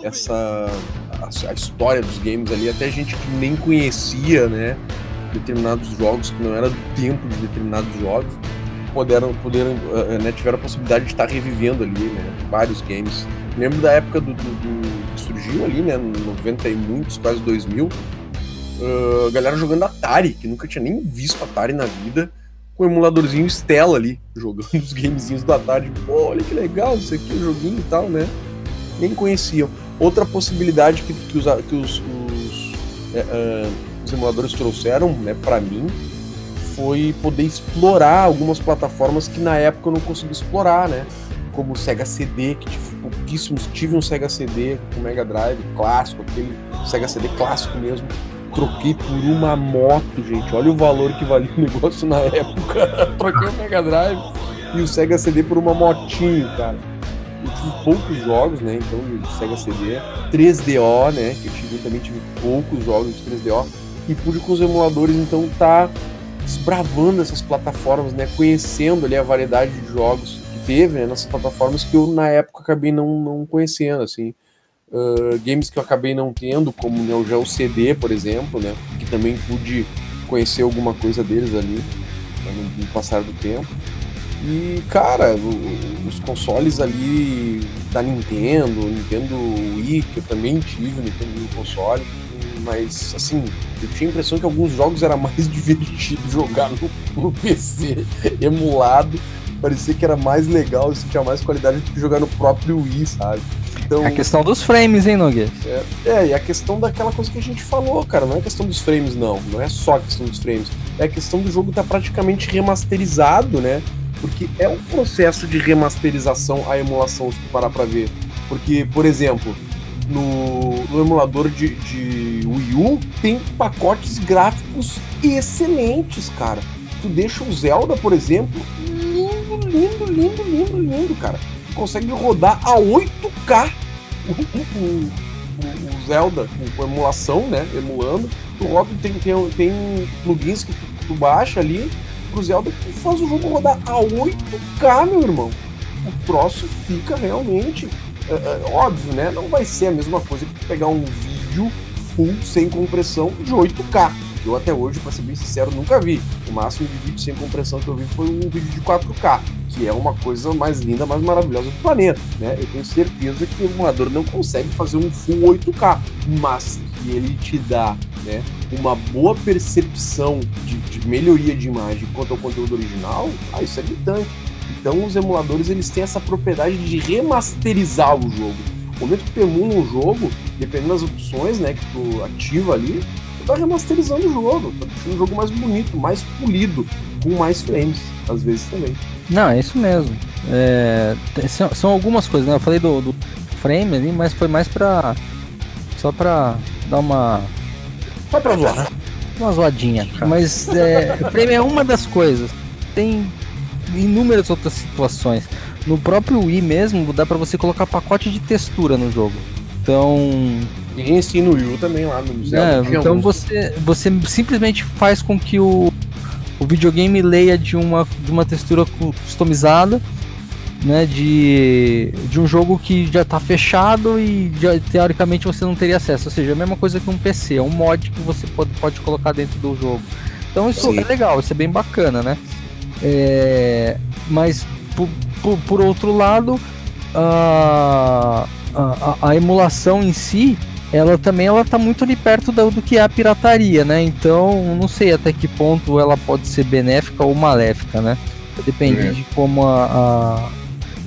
essa a, a, história dos games ali, até gente que nem conhecia, né, determinados jogos que não era do tempo de determinados jogos, puderam, puderam, uh, né, tiveram a possibilidade de estar revivendo ali, né, vários games. Lembro da época do, do, do surgiu ali, né? 90 e muitos, quase 2000. Uh, a galera jogando Atari, que nunca tinha nem visto Atari na vida, com o emuladorzinho Stella ali, jogando os gamezinhos do Atari. Pô, olha que legal isso aqui, o joguinho e tal, né? Nem conheciam. Outra possibilidade que, que os, que os, os, é, uh, os emuladores trouxeram, né, para mim, foi poder explorar algumas plataformas que na época eu não conseguia explorar, né? Como o Sega CD, que tive pouquíssimos, tive um Sega CD com Mega Drive clássico, aquele Sega CD clássico mesmo. Troquei por uma moto, gente. Olha o valor que valia o negócio na época. Troquei o Mega Drive e o Sega CD por uma motinho, cara. Eu tive poucos jogos, né? Então, de Sega CD. 3DO, né? Que eu tive, também tive poucos jogos de 3DO. E pude com os emuladores, então, tá desbravando essas plataformas, né? Conhecendo ali a variedade de jogos teve né? nessas plataformas que eu na época acabei não, não conhecendo, assim. Uh, games que eu acabei não tendo, como Neo Geo CD, por exemplo, né? Que também pude conhecer alguma coisa deles ali né? no, no passar do tempo. E, cara, o, os consoles ali da Nintendo, Nintendo Wii, que eu também tive no console, mas assim, eu tinha a impressão que alguns jogos era mais divertido jogar no, no PC emulado. Parecia que era mais legal, isso tinha mais qualidade do que jogar no próprio Wii, sabe? Então, é a questão dos frames, hein, Noguês? É, é, e a questão daquela coisa que a gente falou, cara, não é questão dos frames, não. Não é só a questão dos frames. É a questão do jogo estar tá praticamente remasterizado, né? Porque é um processo de remasterização a emulação, se tu parar pra ver. Porque, por exemplo, no, no emulador de, de Wii U, tem pacotes gráficos excelentes, cara. Tu deixa o Zelda, por exemplo, lindo, lindo, lindo, lindo, cara. Tu consegue rodar a 8K o, o, o, o Zelda com emulação, né? Emulando. Tu roda, tem, tem, tem plugins que tu, tu baixa ali pro Zelda que faz o jogo rodar a 8K, meu irmão. O troço fica realmente é, é, óbvio, né? Não vai ser a mesma coisa que pegar um vídeo full sem compressão de 8K. Que eu até hoje, para ser bem sincero, nunca vi. O máximo de vídeo sem compressão que eu vi foi um vídeo de 4K, que é uma coisa mais linda, mais maravilhosa do planeta. Né? Eu tenho certeza que o emulador não consegue fazer um full 8K, mas que ele te dá né, uma boa percepção de, de melhoria de imagem quanto ao conteúdo original, ah, isso é gritante. Então os emuladores eles têm essa propriedade de remasterizar o jogo. No momento que tu emula um jogo, dependendo das opções né, que tu ativa ali, tu tá remasterizando o jogo, tá deixando o jogo mais bonito, mais polido, com mais frames, às vezes também. Não, é isso mesmo. É, são, são, algumas coisas, né? Eu falei do, do frame ali, mas foi mais pra. Só pra dar uma. Só pra zoar. Uma zoadinha. Mas é, frame é uma das coisas. Tem inúmeras outras situações. No próprio Wii mesmo, dá para você colocar pacote de textura no jogo. Então. E ensina o Wii também lá no museu. É, então você, você simplesmente faz com que o, o videogame leia de uma, de uma textura customizada. Né, de, de um jogo que já está fechado e já, teoricamente você não teria acesso. Ou seja, é a mesma coisa que um PC, é um mod que você pode, pode colocar dentro do jogo. Então isso Sim. é legal, isso é bem bacana, né? É, mas por, por, por, outro lado, a, a, a, emulação em si, ela também ela tá muito ali perto do, do que é a pirataria, né? Então, não sei até que ponto ela pode ser benéfica ou maléfica, né? Depende é. de como a, a,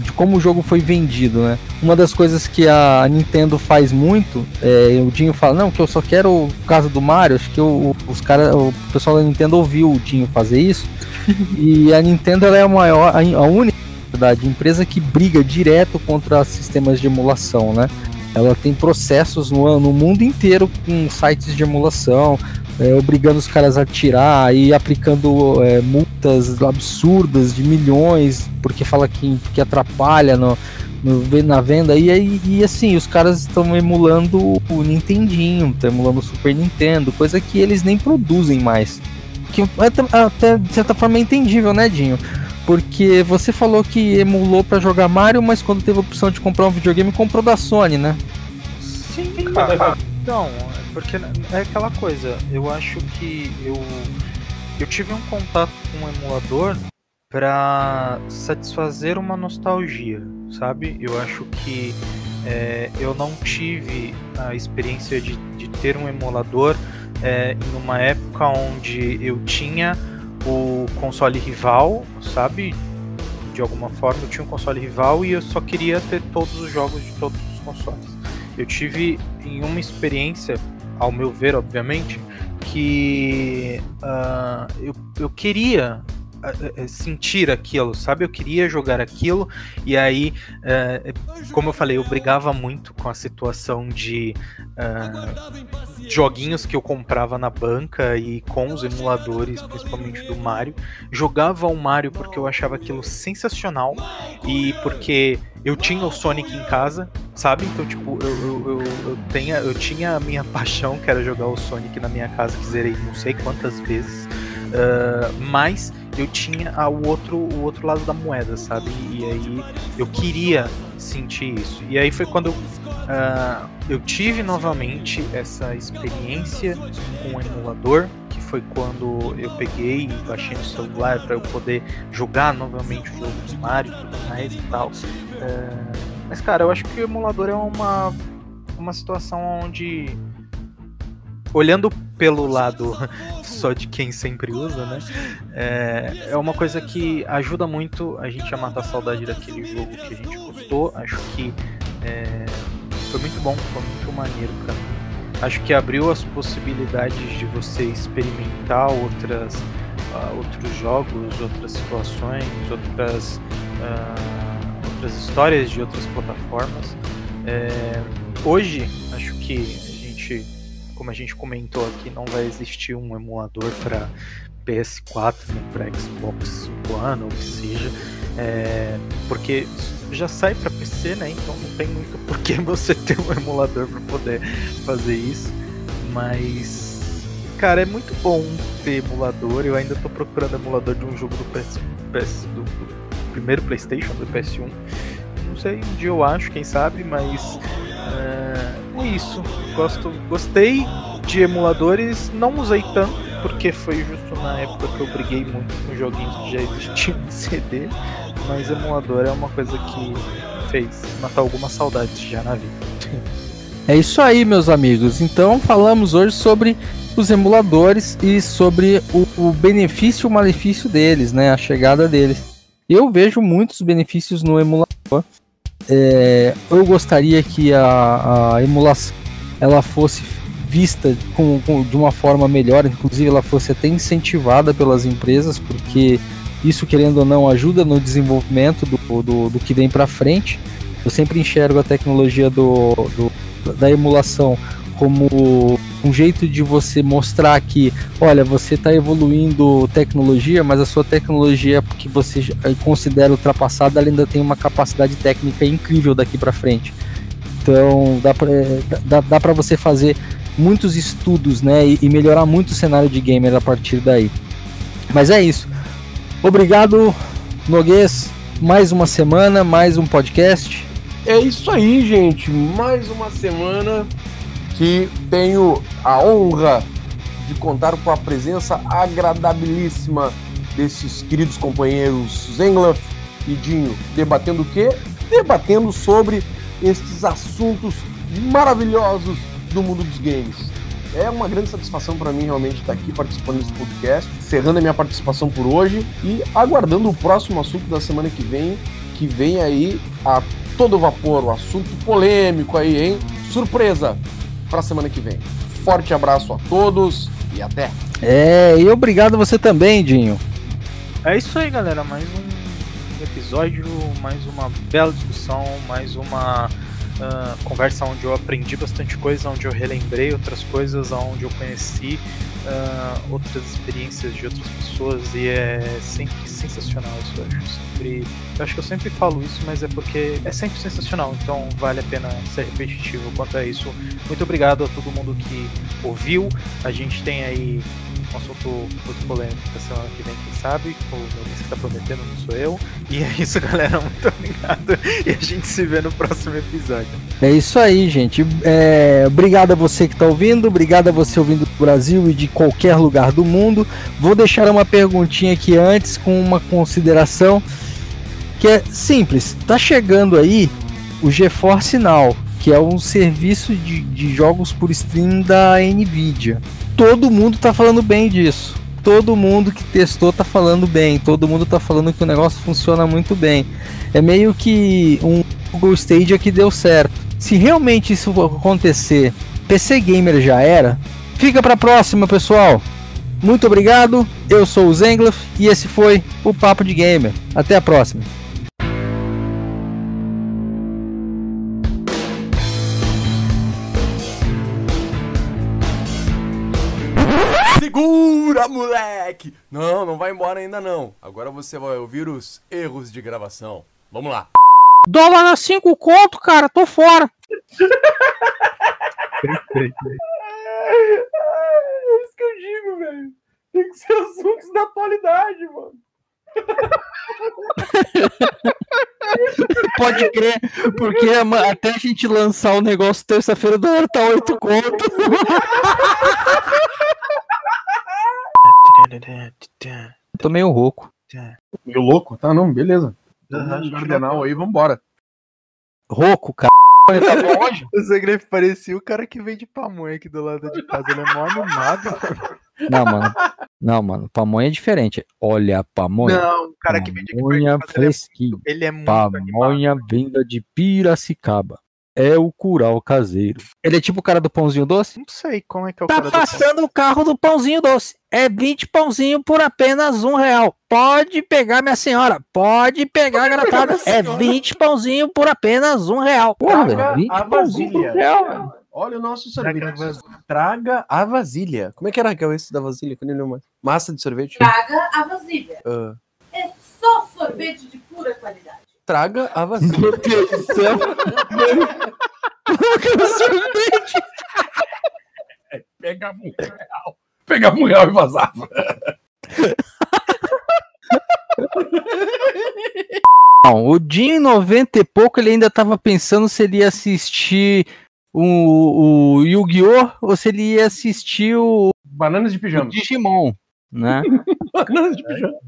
de como o jogo foi vendido, né? Uma das coisas que a Nintendo faz muito, é, o Dinho fala, não, que eu só quero o caso do Mario, acho que o, os cara, o pessoal da Nintendo ouviu o Dinho fazer isso, e a Nintendo é a maior, a única verdade, empresa que briga direto contra sistemas de emulação, né? Ela tem processos no, no mundo inteiro com sites de emulação, é, obrigando os caras a tirar e aplicando é, multas absurdas de milhões porque fala que, que atrapalha no, no, na venda e, e assim os caras estão emulando o Nintendinho, estão emulando o Super Nintendo, coisa que eles nem produzem mais que até, até de certa forma é entendível, né, Dinho? Porque você falou que emulou para jogar Mario, mas quando teve a opção de comprar um videogame, comprou da Sony, né? Sim, cara. Não, porque é aquela coisa. Eu acho que eu eu tive um contato com um emulador para satisfazer uma nostalgia, sabe? Eu acho que É, eu não tive a experiência de, de ter um emulador é, em uma época onde eu tinha o console rival, sabe? De alguma forma eu tinha um console rival e eu só queria ter todos os jogos de todos os consoles. Eu tive em uma experiência, ao meu ver, obviamente, que uh, eu, eu queria sentir aquilo, sabe? Eu queria jogar aquilo e aí, uh, como eu falei, eu brigava muito com a situação de uh, joguinhos que eu comprava na banca e com os emuladores, principalmente do Mario. Jogava o Mario porque eu achava aquilo sensacional e porque eu tinha o Sonic em casa, sabe? Então, tipo, eu, eu, eu, eu, tenha, eu tinha a minha paixão, que era jogar o Sonic na minha casa, que zerei não sei quantas vezes. Uh, mas eu tinha o outro, o outro lado da moeda, sabe? E aí eu queria sentir isso. E aí foi quando uh, eu tive novamente essa experiência com o emulador, que foi quando eu peguei e baixei no celular para eu poder jogar novamente o jogo do Mario e tudo mais e tal. Uh, mas cara, eu acho que o emulador é uma, uma situação onde olhando pelo lado só de quem sempre usa, né? É, é uma coisa que ajuda muito a gente a matar a saudade daquele jogo que a gente gostou. Acho que é, foi muito bom, foi muito maneiro pra mim. Acho que abriu as possibilidades de você experimentar outras, uh, outros jogos, outras situações, outras, uh, outras histórias de outras plataformas. É, hoje, acho que a gente como a gente comentou aqui, não vai existir um emulador para PS4, né, para Xbox One ou que seja, é, porque já sai para PC, né? Então não tem muito por que você ter um emulador para poder fazer isso. Mas, cara, é muito bom ter emulador. Eu ainda estou procurando emulador de um jogo do PS, PS do, do primeiro PlayStation, do PS1. Não sei, um dia eu acho, quem sabe, mas é, é isso. Gosto, gostei de emuladores, não usei tanto, porque foi justo na época que eu briguei muito com joguinhos que já existiam em CD, mas emulador é uma coisa que fez matar algumas saudades já na vida. É isso aí, meus amigos. Então falamos hoje sobre os emuladores e sobre o, o benefício e o malefício deles, né? A chegada deles. Eu vejo muitos benefícios no emulador. É, eu gostaria que a, a emulação ela fosse vista com, com, de uma forma melhor, inclusive ela fosse até incentivada pelas empresas, porque isso, querendo ou não, ajuda no desenvolvimento do, do, do que vem para frente. Eu sempre enxergo a tecnologia do, do, da emulação como um jeito de você mostrar que, olha, você está evoluindo tecnologia, mas a sua tecnologia que você considera ultrapassada ainda tem uma capacidade técnica incrível daqui para frente. Então dá para é, dá, dá você fazer muitos estudos né, e, e melhorar muito o cenário de gamer a partir daí. Mas é isso. Obrigado, Noguês. Mais uma semana, mais um podcast. É isso aí, gente. Mais uma semana que tenho a honra de contar com a presença agradabilíssima desses queridos companheiros Zenglaf e Dinho, debatendo o quê? Debatendo sobre estes assuntos maravilhosos do mundo dos games. É uma grande satisfação para mim realmente estar aqui participando desse podcast, encerrando a minha participação por hoje e aguardando o próximo assunto da semana que vem, que vem aí a todo vapor, o assunto polêmico aí, hein? Surpresa! Para a semana que vem. Forte abraço a todos e até. É, e obrigado você também, Dinho. É isso aí, galera. Mais um episódio, mais uma bela discussão, mais uma uh, conversa onde eu aprendi bastante coisa, onde eu relembrei outras coisas, onde eu conheci uh, outras experiências de outras pessoas e é sempre sensacional isso, eu acho. Sempre, eu acho que eu sempre falo isso, mas é porque é sempre sensacional, então vale a pena ser repetitivo quanto a isso. Muito obrigado a todo mundo que ouviu. A gente tem aí um assunto muito polêmico da semana que vem, quem sabe? O meu que tá prometendo não sou eu. E é isso, galera. Muito obrigado. E a gente se vê no próximo episódio. É isso aí, gente. É, obrigado a você que tá ouvindo. Obrigado a você ouvindo do Brasil e de qualquer lugar do mundo. Vou deixar uma perguntinha aqui antes com uma consideração que é simples. Tá chegando aí o GeForce Now, que é um serviço de, de jogos por stream da Nvidia. Todo mundo tá falando bem disso. Todo mundo que testou tá falando bem. Todo mundo tá falando que o negócio funciona muito bem. É meio que um Google Stadia que deu certo. Se realmente isso acontecer, PC Gamer já era. Fica pra próxima, pessoal. Muito obrigado. Eu sou o Zenglaf e esse foi o Papo de Gamer. Até a próxima. Segura, moleque! Não, não vai embora ainda não. Agora você vai ouvir os erros de gravação. Vamos lá. Dólar a 5 conto, cara. Tô fora. É isso que eu digo, velho. Tem que ser assuntos da atualidade, mano. Pode crer, porque até a gente lançar o negócio terça-feira, o dólar tá 8 conto. Tô meio rouco. Meio louco, tá? Não, beleza. No Cardenal aí, vambora. Rouco, cara. Tá longe. O Zagreb parecia o cara que vende pamonha aqui do lado de casa. Ele é mó animado. Não, mano. Não, mano. Pamonha é diferente. Olha a pamonha. Não, o cara que vende aqui perto de pamonha casa, fresquinho. ele é muito animado. Pamonha vinda de Piracicaba. É o curau caseiro. Ele é tipo o cara do pãozinho doce? Não sei como é que é o Tá cara do passando o carro do pãozinho doce. É 20 pãozinho por apenas um real. Pode pegar, minha senhora. Pode pegar, garotada. É 20 pãozinho por apenas um real. Porra, Traga velho. 20 a pãozinho por vasilha. um real, velho. Olha o nosso sorvete. Traga a vasilha. Como é que era Raquel, esse da vasilha? Que nem lembro mais. Massa de sorvete? Traga a vasilha. Ah, É só sorvete de pura qualidade. Traga a vasilha. Meu Deus do céu. Pegava um real. Pegava um real e vazava. Não, o Dinho em 90 e pouco ele ainda tava pensando se ele ia assistir o, o Yu-Gi-Oh! ou se ele ia assistir o, Bananas de o pijama. Digimon, né? Bananas de pijama.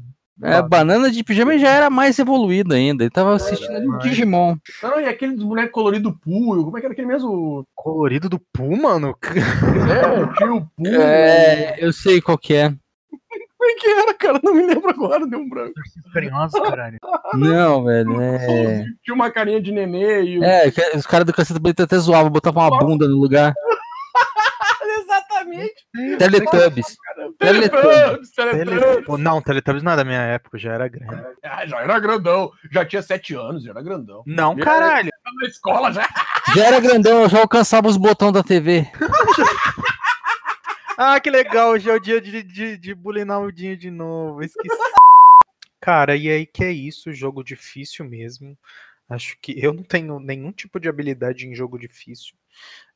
É, banana de pijama já era mais evoluído ainda. Ele tava assistindo ali o Digimon. Não, e aquele dos bonecos coloridos Poo. Como é que era aquele mesmo? Colorido do Poo, mano? É, tio Poo. É, eu sei qual que é. Como é que era, cara? Não me lembro agora, deu um branco. Carinhosos, caralho. Não, velho, é. Tinha uma carinha de nenê e. É, que os caras do Caceta Bonita até zoavam, botavam uma bunda no lugar. Exatamente. Teletubbies. Teletubbies, Tele... Teletubbies. Não, Teletubbies não é da minha época, já era grande. Ah, já era grandão. Já tinha sete anos, já era grandão. Não, caralho. Tava na escola já. Já era grandão, eu já alcançava os botões da TV. Ah, que legal, hoje é o dia de, de, de bulinar o Dinho de novo, esqueci. Cara, e aí que é isso, jogo difícil mesmo. Acho que eu não tenho nenhum tipo de habilidade em jogo difícil.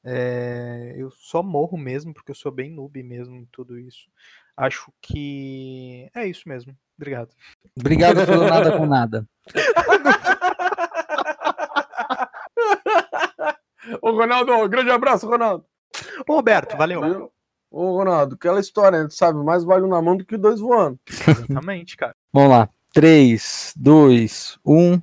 É, eu só morro mesmo, porque eu sou bem noob mesmo em tudo isso. Acho que é isso mesmo. Obrigado. Obrigado pelo nada com nada. Ô, Ronaldo, um grande abraço, Ronaldo. Ô, Roberto, valeu. Ô, Ronaldo, aquela história, né? Tu sabe, mais vale um na mão do que dois voando. Exatamente, cara. Vamos lá. 3, 2, 1.